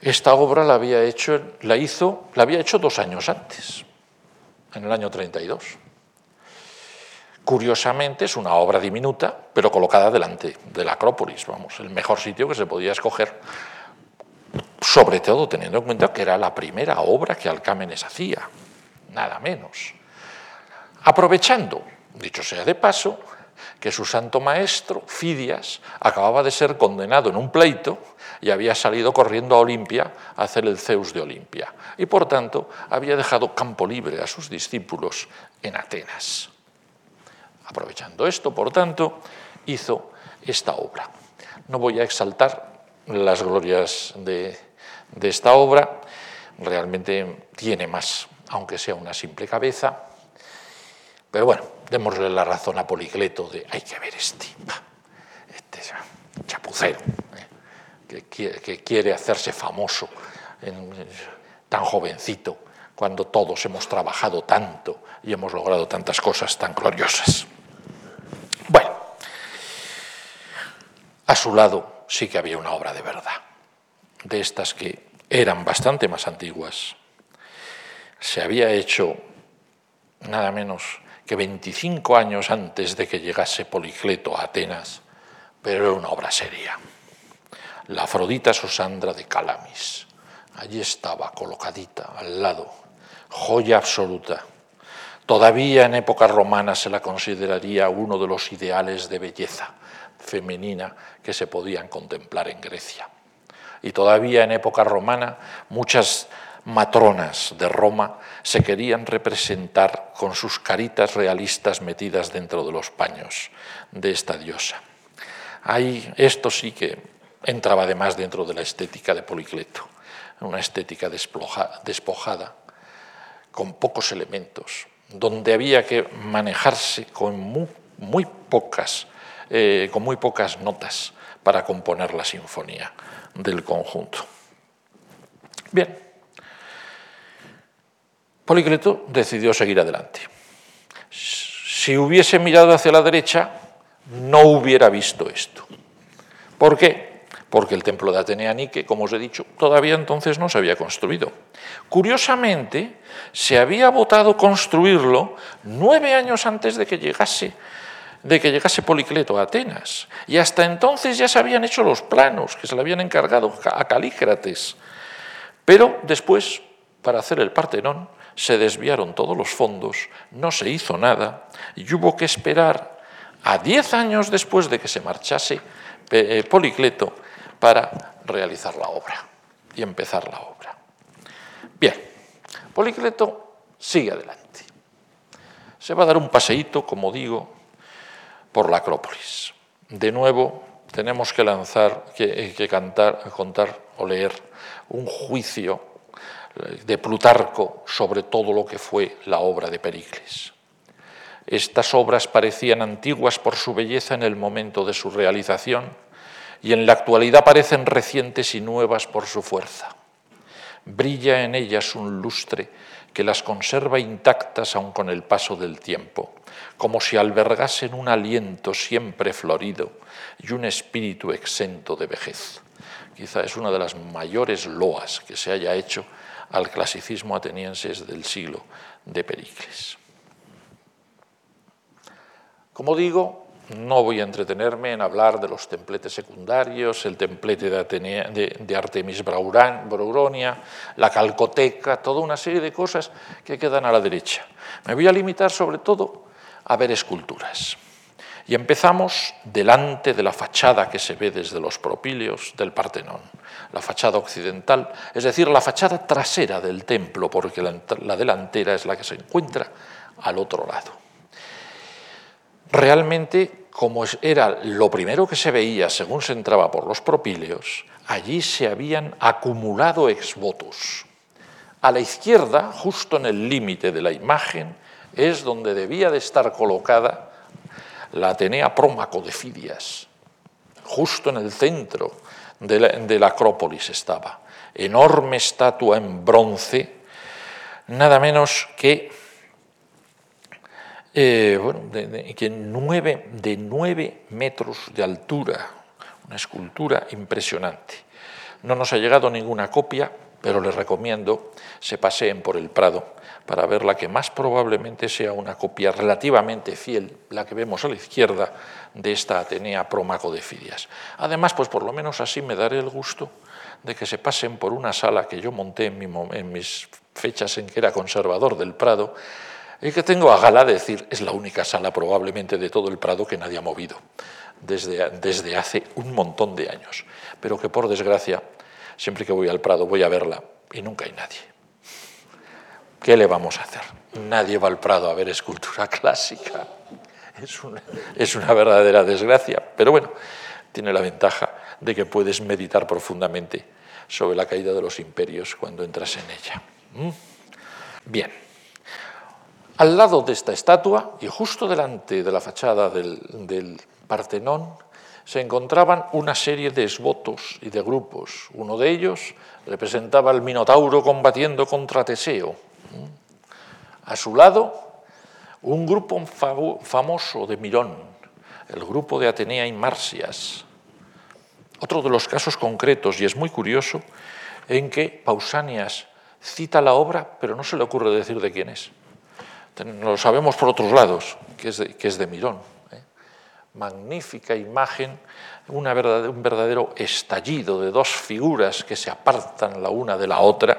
Esta obra la había hecho, la hizo, la había hecho dos años antes, en el año 32. Curiosamente es una obra diminuta, pero colocada delante de la Acrópolis, vamos, el mejor sitio que se podía escoger, sobre todo teniendo en cuenta que era la primera obra que Alcámenes hacía, nada menos aprovechando, dicho sea de paso, que su santo maestro, Fidias, acababa de ser condenado en un pleito y había salido corriendo a Olimpia a hacer el Zeus de Olimpia. Y por tanto había dejado campo libre a sus discípulos en Atenas. Aprovechando esto, por tanto, hizo esta obra. No voy a exaltar las glorias de, de esta obra, realmente tiene más, aunque sea una simple cabeza, pero bueno, démosle la razón a Policleto de hay que ver este, este chapucero, ¿eh? que, quiere, hacerse famoso tan jovencito, cuando todos hemos trabajado tanto y hemos logrado tantas cosas tan gloriosas. Bueno, a su lado sí que había una obra de verdad, de estas que eran bastante más antiguas. Se había hecho nada menos que 25 años antes de que llegase Policleto a Atenas, pero era una obra seria. La Afrodita Sosandra de Calamis. Allí estaba colocadita al lado, joya absoluta. Todavía en época romana se la consideraría uno de los ideales de belleza femenina que se podían contemplar en Grecia. Y todavía en época romana muchas matronas de Roma se querían representar con sus caritas realistas metidas dentro de los paños de esta diosa. Ahí esto sí que entraba además dentro de la estética de Policleto, una estética despojada, con pocos elementos, donde había que manejarse con muy, pocas, eh, con muy pocas notas para componer la sinfonía del conjunto. Bien, Policleto decidió seguir adelante. Si hubiese mirado hacia la derecha, no hubiera visto esto. ¿Por qué? Porque el templo de Atenea Nike, como os he dicho, todavía entonces no se había construido. Curiosamente, se había votado construirlo nueve años antes de que llegase de que llegase Policleto a Atenas. Y hasta entonces ya se habían hecho los planos que se le habían encargado a Calícrates. Pero después, para hacer el Partenón, se desviaron todos los fondos, no se hizo nada y hubo que esperar a diez años después de que se marchase eh, Policleto para realizar la obra y empezar la obra. Bien, Policleto sigue adelante. Se va a dar un paseíto, como digo, por la Acrópolis. De nuevo, tenemos que lanzar, que, que cantar, contar o leer un juicio de Plutarco sobre todo lo que fue la obra de Pericles. Estas obras parecían antiguas por su belleza en el momento de su realización y en la actualidad parecen recientes y nuevas por su fuerza. Brilla en ellas un lustre que las conserva intactas aun con el paso del tiempo, como si albergasen un aliento siempre florido y un espíritu exento de vejez. Quizá es una de las mayores loas que se haya hecho al clasicismo ateniense del siglo de Pericles. Como digo, no voy a entretenerme en hablar de los templetes secundarios, el templete de, Artemis Brauronia, la calcoteca, toda una serie de cosas que quedan a la derecha. Me voy a limitar sobre todo a ver esculturas. Y empezamos delante de la fachada que se ve desde los propíleos del Partenón, la fachada occidental, es decir, la fachada trasera del templo, porque la delantera es la que se encuentra al otro lado. Realmente, como era lo primero que se veía según se entraba por los propíleos, allí se habían acumulado exvotos. A la izquierda, justo en el límite de la imagen, es donde debía de estar colocada la Atenea Prómaco de Fidias, justo en el centro de la, Acrópolis estaba. Enorme estatua en bronce, nada menos que, eh, de, nueve, de nueve metros de altura, una escultura impresionante. No nos ha llegado ninguna copia, pero les recomiendo se paseen por el Prado para ver la que más probablemente sea una copia relativamente fiel, la que vemos a la izquierda, de esta Atenea Prómaco de Fidias. Además, pues por lo menos así me daré el gusto de que se pasen por una sala que yo monté en, mis fechas en que era conservador del Prado, y que tengo a gala de decir es la única sala probablemente de todo el Prado que nadie ha movido desde, desde hace un montón de años, pero que por desgracia, siempre que voy al Prado voy a verla y nunca hay nadie. ¿Qué le vamos a hacer? Nadie va al Prado a ver escultura clásica. Es una, verdadera desgracia. Pero bueno, tiene la ventaja de que puedes meditar profundamente sobre la caída de los imperios cuando entras en ella. ¿Mm? Bien, al lado de esta estatua y justo delante de la fachada del, Partenón se encontraban una serie de esbotos y de grupos. Uno de ellos representaba al Minotauro combatiendo contra Teseo. A su lado, un grupo famoso de Mirón, el grupo de Atenea y Marcias. Otro de los casos concretos, y es muy curioso, en que Pausanias cita la obra, pero no se le ocurre decir de quién es. Lo sabemos por otros lados, que es de, que es de Mirón. ¿eh? Magnífica imagen, un verdadero estallido de dos figuras que se apartan la una de la otra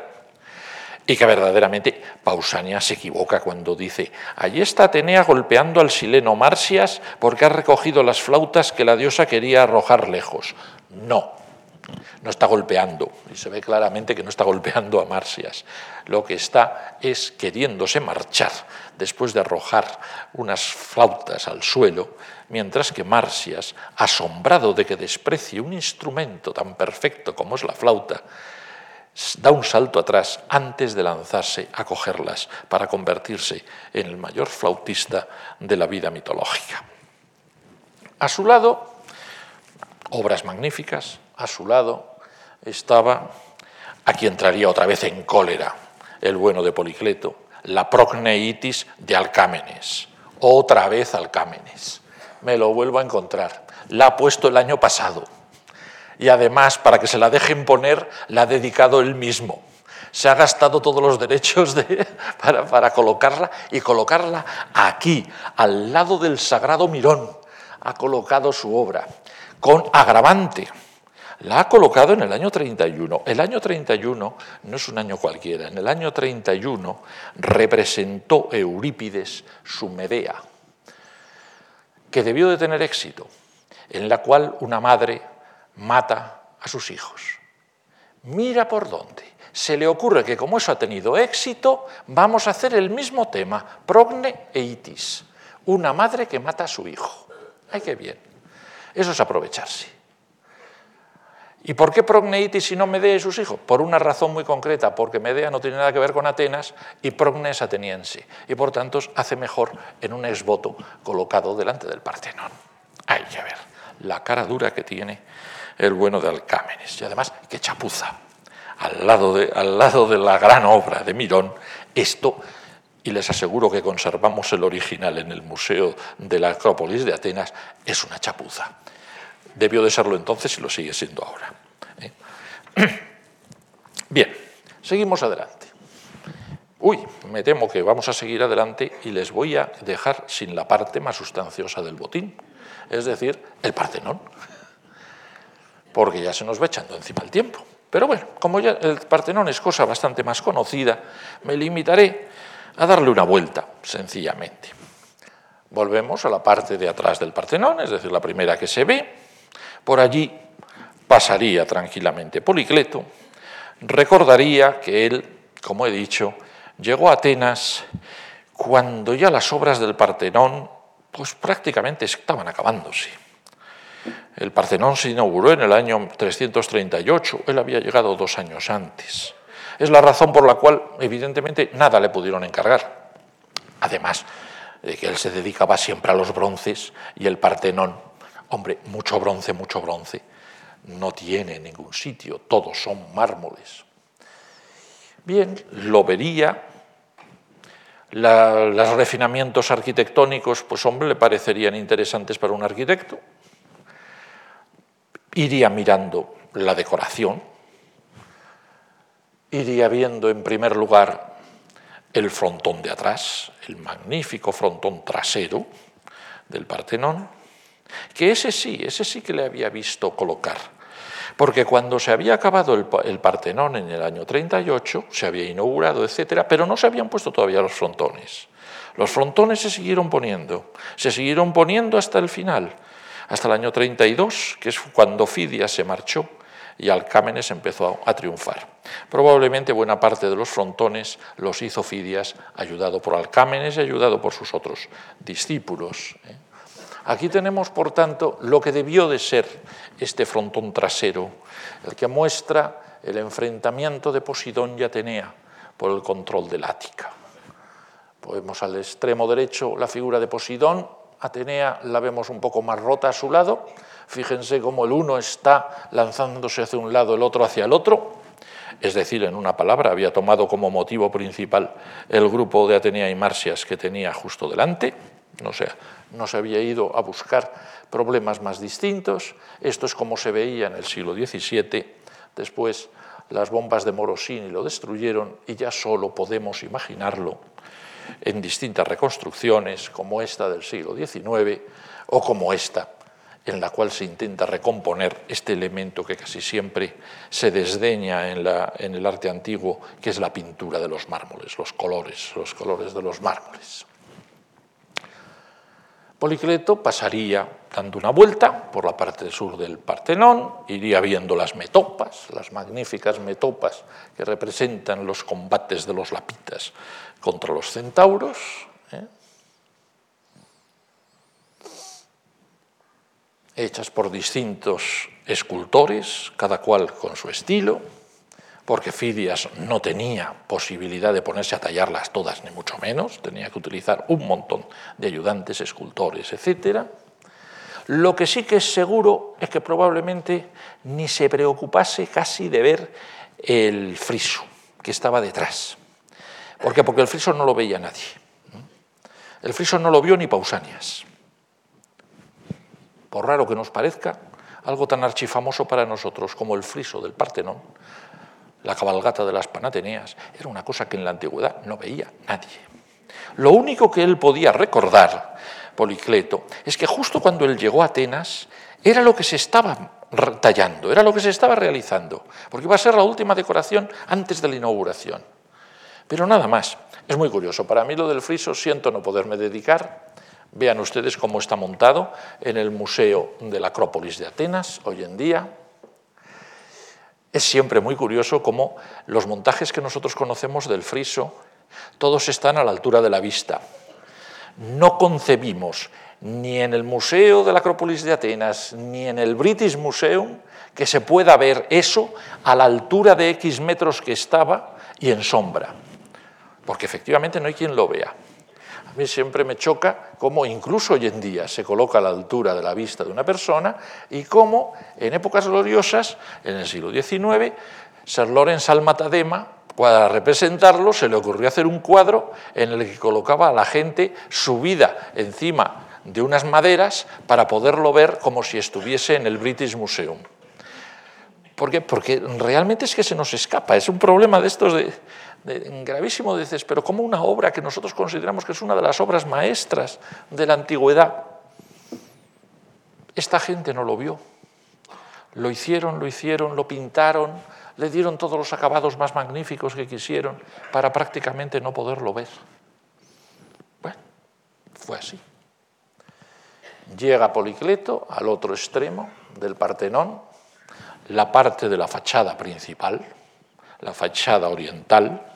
y que verdaderamente Pausania se equivoca cuando dice, allí está Atenea golpeando al sileno Marcias porque ha recogido las flautas que la diosa quería arrojar lejos. No, no está golpeando, y se ve claramente que no está golpeando a Marcias. Lo que está es queriéndose marchar después de arrojar unas flautas al suelo, mientras que Marcias, asombrado de que desprecie un instrumento tan perfecto como es la flauta, da un salto atrás antes de lanzarse a cogerlas para convertirse en el mayor flautista de la vida mitológica. A su lado, obras magníficas, a su lado estaba, aquí entraría otra vez en cólera el bueno de Policleto, la procneitis de Alcámenes. Otra vez Alcámenes. Me lo vuelvo a encontrar. La ha puesto el año pasado. Y además, para que se la dejen poner, la ha dedicado él mismo. Se ha gastado todos los derechos para, para colocarla y colocarla aquí, al lado del Sagrado Mirón. Ha colocado su obra con agravante la ha colocado en el año 31. El año 31 no es un año cualquiera. En el año 31 representó Eurípides su Medea, que debió de tener éxito, en la cual una madre mata a sus hijos. Mira por dónde. Se le ocurre que como eso ha tenido éxito, vamos a hacer el mismo tema, progne e itis, una madre que mata a su hijo. ¡Ay, qué bien! Eso es aprovecharse. ¿Y por qué Progneitis y no Medea y sus hijos? Por una razón muy concreta, porque Medea no tiene nada que ver con Atenas y Progne es ateniense, y por tanto hace mejor en un exvoto colocado delante del Partenón. Hay que ver la cara dura que tiene el bueno de Alcámenes, y además que chapuza. Al lado, de, al lado de la gran obra de Mirón, esto y les aseguro que conservamos el original en el Museo de la Acrópolis de Atenas, es una chapuza. Debió de serlo entonces y lo sigue siendo ahora. ¿eh? Bien, seguimos adelante. Uy, me temo que vamos a seguir adelante y les voy a dejar sin la parte más sustanciosa del botín, es decir, el Partenón, porque ya se nos va echando encima el tiempo. Pero bueno, como ya el Partenón es cosa bastante más conocida, me limitaré a darle una vuelta, sencillamente. Volvemos a la parte de atrás del Partenón, es decir, la primera que se ve, por allí pasaría tranquilamente Policleto, recordaría que él, como he dicho, llegó a Atenas cuando ya las obras del Partenón pues prácticamente estaban acabándose. El Partenón se inauguró en el año 338, él había llegado dos años antes. Es la razón por la cual, evidentemente, nada le pudieron encargar. Además de que él se dedicaba siempre a los bronces y el Partenón Hombre, mucho bronce, mucho bronce. No tiene ningún sitio, todos son mármoles. Bien, lo vería. los refinamientos arquitectónicos, pues hombre, le parecerían interesantes para un arquitecto. Iría mirando la decoración. Iría viendo en primer lugar el frontón de atrás, el magnífico frontón trasero del Partenón que ese sí, ese sí que le había visto colocar. Porque cuando se había acabado el, Partenón en el año 38, se había inaugurado, etcétera, pero no se habían puesto todavía los frontones. Los frontones se siguieron poniendo, se siguieron poniendo hasta el final, hasta el año 32, que es cuando Fidias se marchó y Alcámenes empezó a triunfar. Probablemente buena parte de los frontones los hizo Fidias, ayudado por Alcámenes y ayudado por sus otros discípulos. ¿eh? Aquí tenemos, por tanto, lo que debió de ser este frontón trasero, el que muestra el enfrentamiento de Posidón y Atenea por el control del Ática. Podemos al extremo derecho la figura de Posidón, Atenea la vemos un poco más rota a su lado, fíjense cómo el uno está lanzándose hacia un lado, el otro hacia el otro, es decir, en una palabra, había tomado como motivo principal el grupo de Atenea y Marcias que tenía justo delante, o sea, no se había ido a buscar problemas más distintos, esto es como se veía en el siglo XVII, después las bombas de Morosini lo destruyeron y ya solo podemos imaginarlo en distintas reconstrucciones como esta del siglo XIX o como esta en la cual se intenta recomponer este elemento que casi siempre se desdeña en, en, el arte antiguo, que es la pintura de los mármoles, los colores, los colores de los mármoles. Policleto pasaría dando una vuelta por la parte sur del Partenón, iría viendo las metopas, las magníficas metopas que representan los combates de los lapitas contra los centauros. ¿eh? hechas por distintos escultores, cada cual con su estilo, porque Fidias no tenía posibilidad de ponerse a tallarlas todas, ni mucho menos, tenía que utilizar un montón de ayudantes, escultores, etc. Lo que sí que es seguro es que probablemente ni se preocupase casi de ver el friso que estaba detrás. ¿Por qué? Porque el friso no lo veía nadie. El friso no lo vio ni Pausanias. Por raro que nos parezca, algo tan archifamoso para nosotros como el friso del Partenón la cabalgata de las Panateneas, era una cosa que en la antigüedad no veía nadie. Lo único que él podía recordar, Policleto, es que justo cuando él llegó a Atenas, era lo que se estaba tallando, era lo que se estaba realizando, porque iba a ser la última decoración antes de la inauguración. Pero nada más. Es muy curioso. Para mí lo del friso siento no poderme dedicar. Vean ustedes cómo está montado en el Museo de la Acrópolis de Atenas hoy en día. Es siempre muy curioso cómo los montajes que nosotros conocemos del friso, todos están a la altura de la vista. No concebimos ni en el Museo de la Acrópolis de Atenas, ni en el British Museum, que se pueda ver eso a la altura de X metros que estaba y en sombra, porque efectivamente no hay quien lo vea. A mí siempre me choca cómo incluso hoy en día se coloca a la altura de la vista de una persona y cómo en épocas gloriosas, en el siglo XIX, Sir Lawrence Almatadema, para representarlo, se le ocurrió hacer un cuadro en el que colocaba a la gente subida encima de unas maderas para poderlo ver como si estuviese en el British Museum. ¿Por qué? Porque realmente es que se nos escapa, es un problema de estos de, gravísimo, dices, pero como una obra que nosotros consideramos que es una de las obras maestras de la antigüedad, esta gente no lo vio. Lo hicieron, lo hicieron, lo pintaron, le dieron todos los acabados más magníficos que quisieron para prácticamente no poderlo ver. Bueno, fue así. Llega Policleto al otro extremo del Partenón, la parte de la fachada principal, la fachada oriental,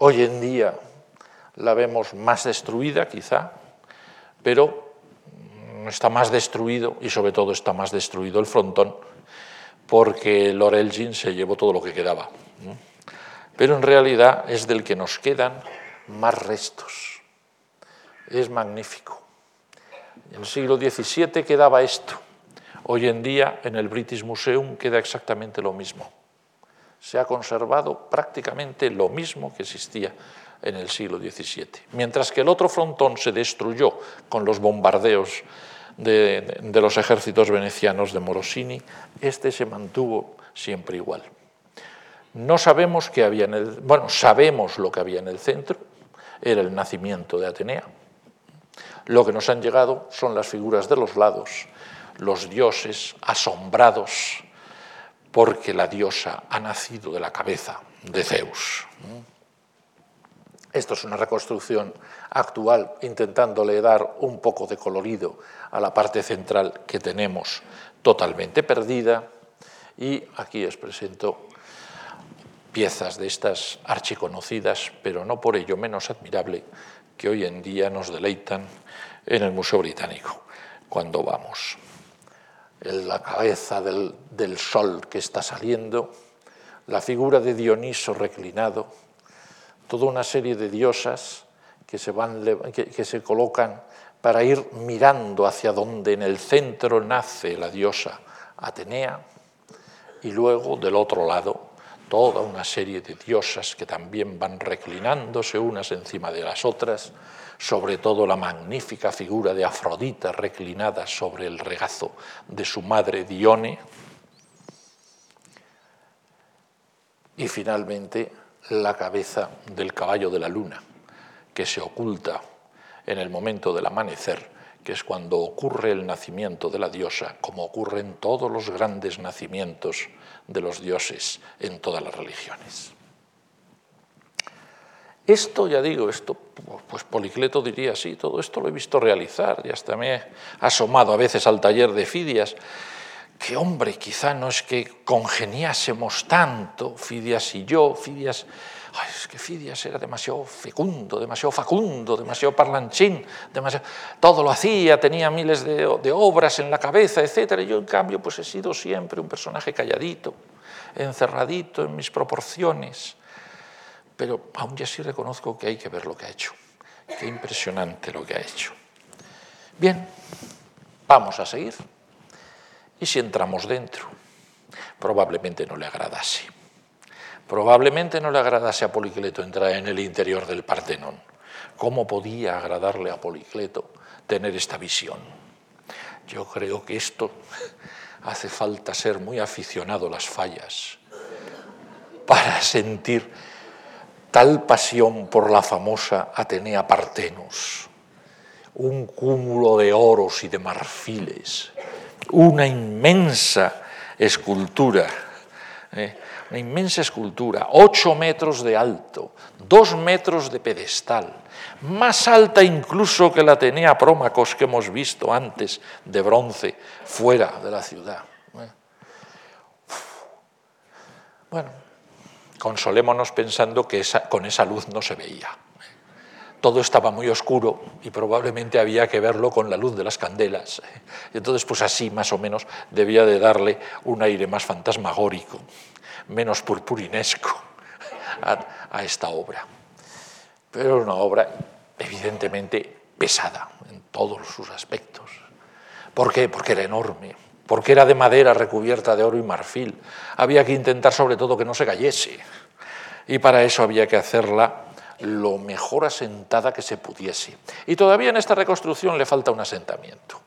Hoy en día la vemos más destruida quizá, pero está más destruido y sobre todo está más destruido el frontón porque Lorelgin se llevó todo lo que quedaba. Pero en realidad es del que nos quedan más restos. Es magnífico. En el siglo XVII quedaba esto. Hoy en día en el British Museum queda exactamente lo mismo se ha conservado prácticamente lo mismo que existía en el siglo XVII. Mientras que el otro frontón se destruyó con los bombardeos de, los ejércitos venecianos de Morosini, este se mantuvo siempre igual. No sabemos qué había en el, bueno, sabemos lo que había en el centro, era el nacimiento de Atenea. Lo que nos han llegado son las figuras de los lados, los dioses asombrados porque la diosa ha nacido de la cabeza de Zeus. Esto es una reconstrucción actual intentándole dar un poco de colorido a la parte central que tenemos totalmente perdida y aquí os presento piezas de estas archiconocidas, pero no por ello menos admirable, que hoy en día nos deleitan en el Museo Británico cuando vamos. En la cabeza del, del sol que está saliendo, la figura de Dioniso reclinado, toda una serie de diosas que se, van, que, se colocan para ir mirando hacia donde en el centro nace la diosa Atenea, y luego del otro lado toda una serie de diosas que también van reclinándose unas encima de las otras, sobre todo la magnífica figura de Afrodita reclinada sobre el regazo de su madre Dione, y finalmente la cabeza del caballo de la luna, que se oculta en el momento del amanecer, que es cuando ocurre el nacimiento de la diosa, como ocurre en todos los grandes nacimientos de los dioses en todas las religiones. Esto, ya digo, esto, pues Policleto diría, sí, todo esto lo he visto realizar y hasta me he asomado a veces al taller de Fidias, que hombre, quizá no es que congeniásemos tanto, Fidias y yo, Fidias, es que Fidias era demasiado fecundo, demasiado facundo, demasiado parlanchín, demasiado, todo lo hacía, tenía miles de, obras en la cabeza, etc. Yo, en cambio, pues he sido siempre un personaje calladito, encerradito en mis proporciones, pero aún así reconozco que hay que ver lo que ha hecho. Qué impresionante lo que ha hecho. Bien, vamos a seguir. Y si entramos dentro, probablemente no le agradase. Probablemente no le agradase a Policleto entrar en el interior del Partenón. ¿Cómo podía agradarle a Policleto tener esta visión? Yo creo que esto hace falta ser muy aficionado a las fallas para sentir tal pasión por la famosa Atenea Partenos, un cúmulo de oros y de marfiles, una inmensa escultura, ¿eh? una inmensa escultura, ocho metros de alto, dos metros de pedestal, más alta incluso que la Atenea Prómacos que hemos visto antes de bronce fuera de la ciudad. ¿eh? Bueno, consolémonos pensando que con esa luz no se veía todo estaba muy oscuro y probablemente había que verlo con la luz de las candelas. Entonces, pues así más o menos debía de darle un aire más fantasmagórico, menos purpurinesco a, esta obra. Pero era una obra evidentemente pesada en todos sus aspectos. ¿Por qué? Porque era enorme, porque era de madera recubierta de oro y marfil. Había que intentar sobre todo que no se cayese. Y para eso había que hacerla lo mejor asentada que se pudiese. Y todavía en esta reconstrucción le falta un asentamiento.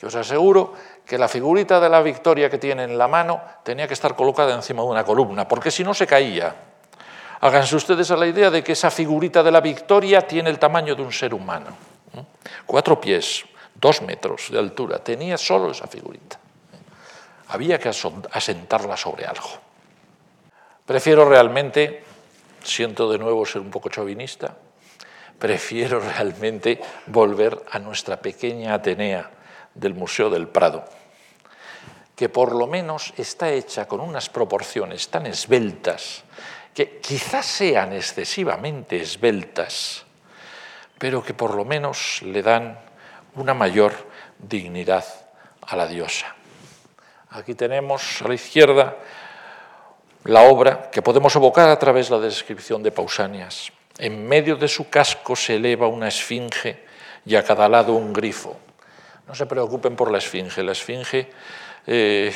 Yo os aseguro que la figurita de la victoria que tiene en la mano tenía que estar colocada encima de una columna, porque si no se caía. Háganse ustedes a la idea de que esa figurita de la victoria tiene el tamaño de un ser humano. Cuatro pies, dos metros de altura, tenía solo esa figurita. Había que asentarla sobre algo. Prefiero realmente siento de nuevo ser un poco chauvinista, prefiero realmente volver a nuestra pequeña Atenea del Museo del Prado, que por lo menos está hecha con unas proporciones tan esbeltas, que quizás sean excesivamente esbeltas, pero que por lo menos le dan una mayor dignidad a la diosa. Aquí tenemos a la izquierda la obra que podemos evocar a través de la descripción de Pausanias. En medio de su casco se eleva una esfinge y a cada lado un grifo. No se preocupen por la esfinge. La esfinge eh,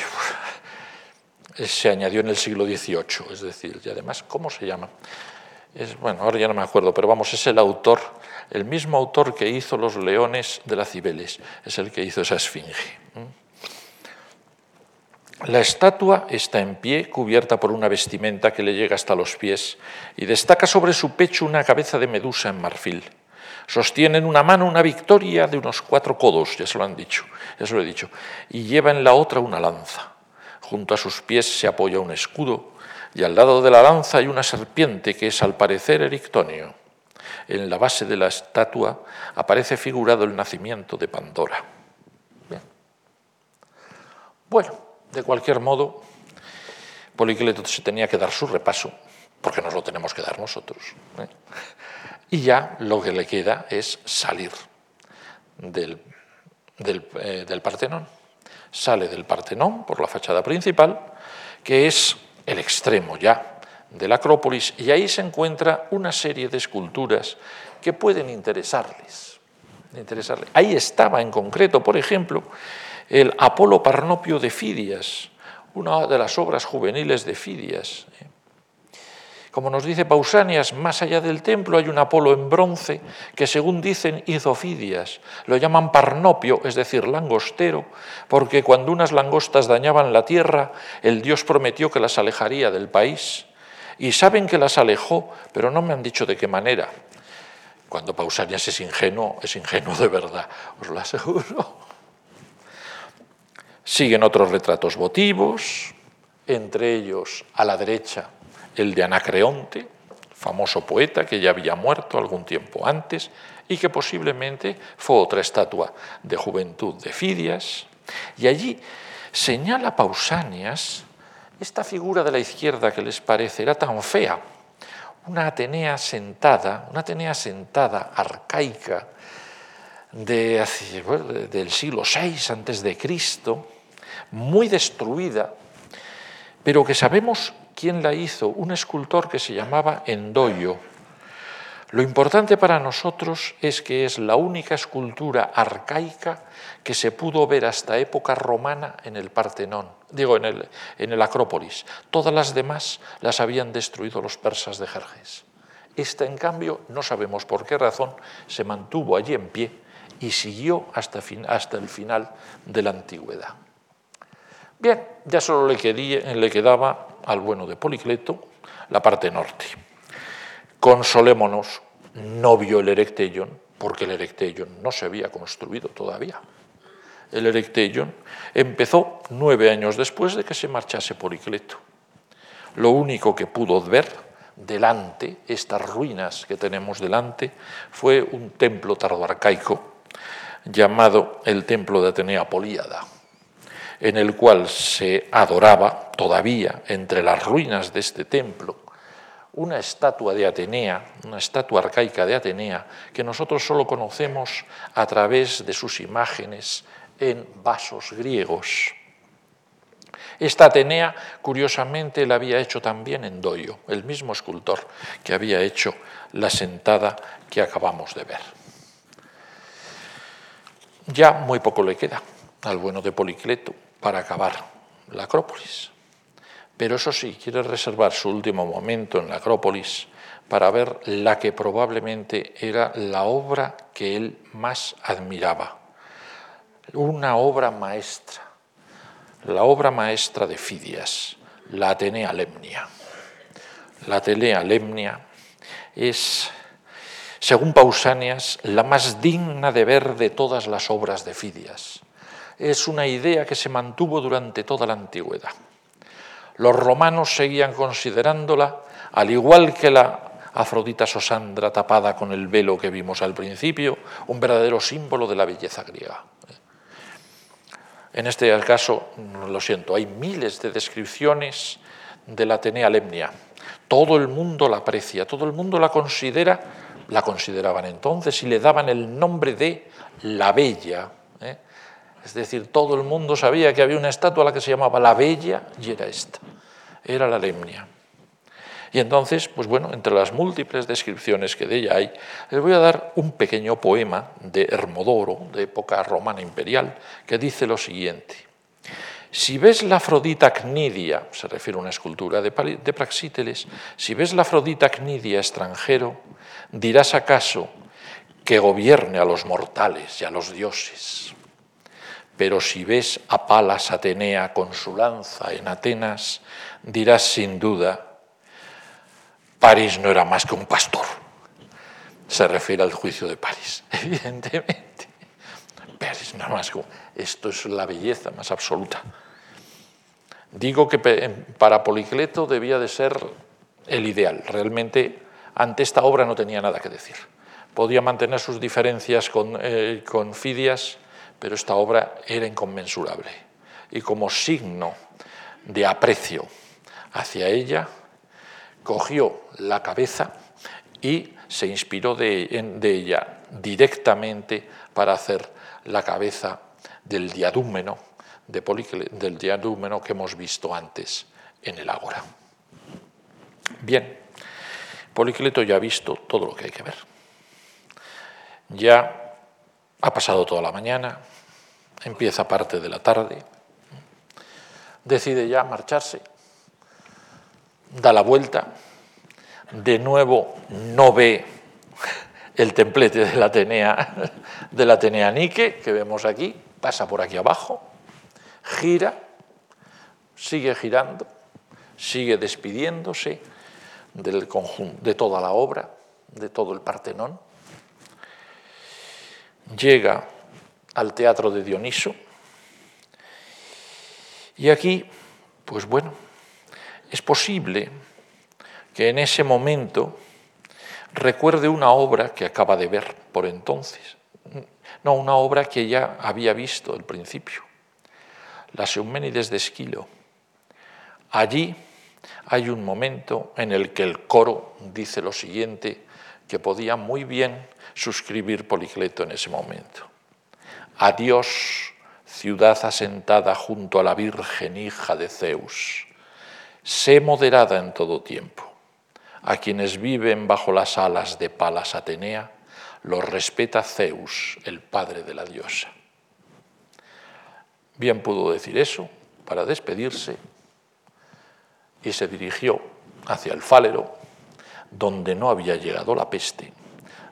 se añadió en el siglo XVIII, es decir, y además, ¿cómo se llama? Es, bueno, ahora ya no me acuerdo, pero vamos, es el autor, el mismo autor que hizo Los Leones de la Cibeles, es el que hizo esa esfinge. La estatua está en pie, cubierta por una vestimenta que le llega hasta los pies, y destaca sobre su pecho una cabeza de medusa en marfil. Sostiene en una mano una victoria de unos cuatro codos, ya se lo han dicho, ya se lo he dicho, y lleva en la otra una lanza. Junto a sus pies se apoya un escudo, y al lado de la lanza hay una serpiente que es al parecer erictonio. En la base de la estatua aparece figurado el nacimiento de Pandora. Bueno, de cualquier modo, Policleto se tenía que dar su repaso, porque nos lo tenemos que dar nosotros. ¿eh? y ya lo que le queda es salir del, eh, del, Partenón. Sale del Partenón por la fachada principal, que es el extremo ya de la Acrópolis, y ahí se encuentra una serie de esculturas que pueden interesarles. interesarles. Ahí estaba en concreto, por ejemplo, el Apolo Parnopio de Fidias, una de las obras juveniles de Fidias. ¿eh? Como nos dice Pausanias, más allá del templo hay un Apolo en bronce que según dicen hizo Fidias. Lo llaman parnopio, es decir, langostero, porque cuando unas langostas dañaban la tierra, el dios prometió que las alejaría del país. Y saben que las alejó, pero no me han dicho de qué manera. Cuando Pausanias es ingenuo, es ingenuo de verdad, os lo aseguro. Siguen otros retratos votivos, entre ellos a la derecha el de Anacreonte, famoso poeta que ya había muerto algún tiempo antes y que posiblemente fue otra estatua de juventud de Fidias. Y allí señala Pausanias esta figura de la izquierda que les parece era tan fea, una Atenea sentada, una Atenea sentada arcaica de, del siglo VI antes de Cristo, muy destruida, pero que sabemos quién la hizo, un escultor que se llamaba Endoyo. Lo importante para nosotros es que es la única escultura arcaica que se pudo ver hasta época romana en el Partenón, digo, en el, en el Acrópolis. Todas las demás las habían destruido los persas de Jerjes. Esta, en cambio, no sabemos por qué razón, se mantuvo allí en pie y siguió hasta, hasta el final de la antigüedad. Bien, ya solo le, quedaba al bueno de Policleto la parte norte. Consolémonos, no vio el Erecteion, porque el Erecteion no se había construido todavía. El Erecteion empezó nueve años después de que se marchase Policleto. Lo único que pudo ver delante, estas ruinas que tenemos delante, fue un templo tardoarcaico llamado el Templo de Atenea Políada en el cual se adoraba todavía entre las ruinas de este templo una estatua de Atenea, una estatua arcaica de Atenea, que nosotros solo conocemos a través de sus imágenes en vasos griegos. Esta Atenea, curiosamente, la había hecho también en Doyo, el mismo escultor que había hecho la sentada que acabamos de ver. Ya muy poco le queda al bueno de Policleto para acabar la Acrópolis. Pero eso sí, quiere reservar su último momento en la Acrópolis para ver la que probablemente era la obra que él más admiraba, una obra maestra, la obra maestra de Fidias, la Atenea Lemnia. La Atenea Lemnia es, según Pausanias, la más digna de ver de todas las obras de Fidias es una idea que se mantuvo durante toda la antigüedad. Los romanos seguían considerándola, al igual que la Afrodita Sosandra tapada con el velo que vimos al principio, un verdadero símbolo de la belleza griega. En este caso, lo siento, hay miles de descripciones de la Atenea Lemnia. Todo el mundo la aprecia, todo el mundo la considera, la consideraban entonces y le daban el nombre de la Bella. ¿eh? Es decir, todo el mundo sabía que había una estatua a la que se llamaba la Bella y era esta, era la Lemnia. Y entonces, pues bueno, entre las múltiples descripciones que de ella hay, les voy a dar un pequeño poema de Hermodoro, de época romana imperial, que dice lo siguiente. Si ves la Afrodita Cnidia, se refiere a una escultura de, de Praxíteles, si ves la Afrodita Cnidia extranjero, dirás acaso que gobierne a los mortales y a los dioses. Pero si ves a Palas Atenea con su lanza en Atenas, dirás sin duda, París no era más que un pastor. Se refiere al juicio de París, evidentemente. París no era más que Esto es la belleza más absoluta. Digo que para Policleto debía de ser el ideal. Realmente ante esta obra no tenía nada que decir. Podía mantener sus diferencias con, eh, con Fidias, pero esta obra era inconmensurable. Y como signo de aprecio hacia ella, cogió la cabeza y se inspiró de, ella directamente para hacer la cabeza del diadúmeno, del diadúmeno que hemos visto antes en el Ágora. Bien, Policleto ya ha visto todo lo que hay que ver. Ya ha pasado toda la mañana, empieza parte de la tarde, decide ya marcharse, da la vuelta, de nuevo no ve el templete de la Atenea, de la Nike, que vemos aquí, pasa por aquí abajo, gira, sigue girando, sigue despidiéndose de toda la obra, de todo el Partenón, llega al teatro de Dioniso. Y aquí, pues bueno, es posible que en ese momento recuerde una obra que acaba de ver por entonces, no, una obra que ya había visto al principio, las Euménides de Esquilo. Allí hay un momento en el que el coro dice lo siguiente, que podía muy bien suscribir Policleto en ese momento. Adiós, ciudad asentada junto a la Virgen hija de Zeus. Sé moderada en todo tiempo. A quienes viven bajo las alas de Palas Atenea, los respeta Zeus, el padre de la diosa. Bien pudo decir eso para despedirse y se dirigió hacia el Fálero, donde no había llegado la peste,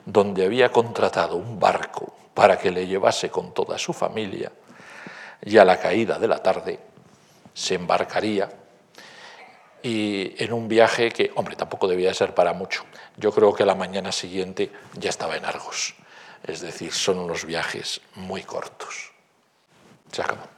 donde había contratado un barco para que le llevase con toda su familia, y a la caída de la tarde se embarcaría y en un viaje que, hombre, tampoco debía ser para mucho. Yo creo que la mañana siguiente ya estaba en Argos. Es decir, son unos viajes muy cortos. Se.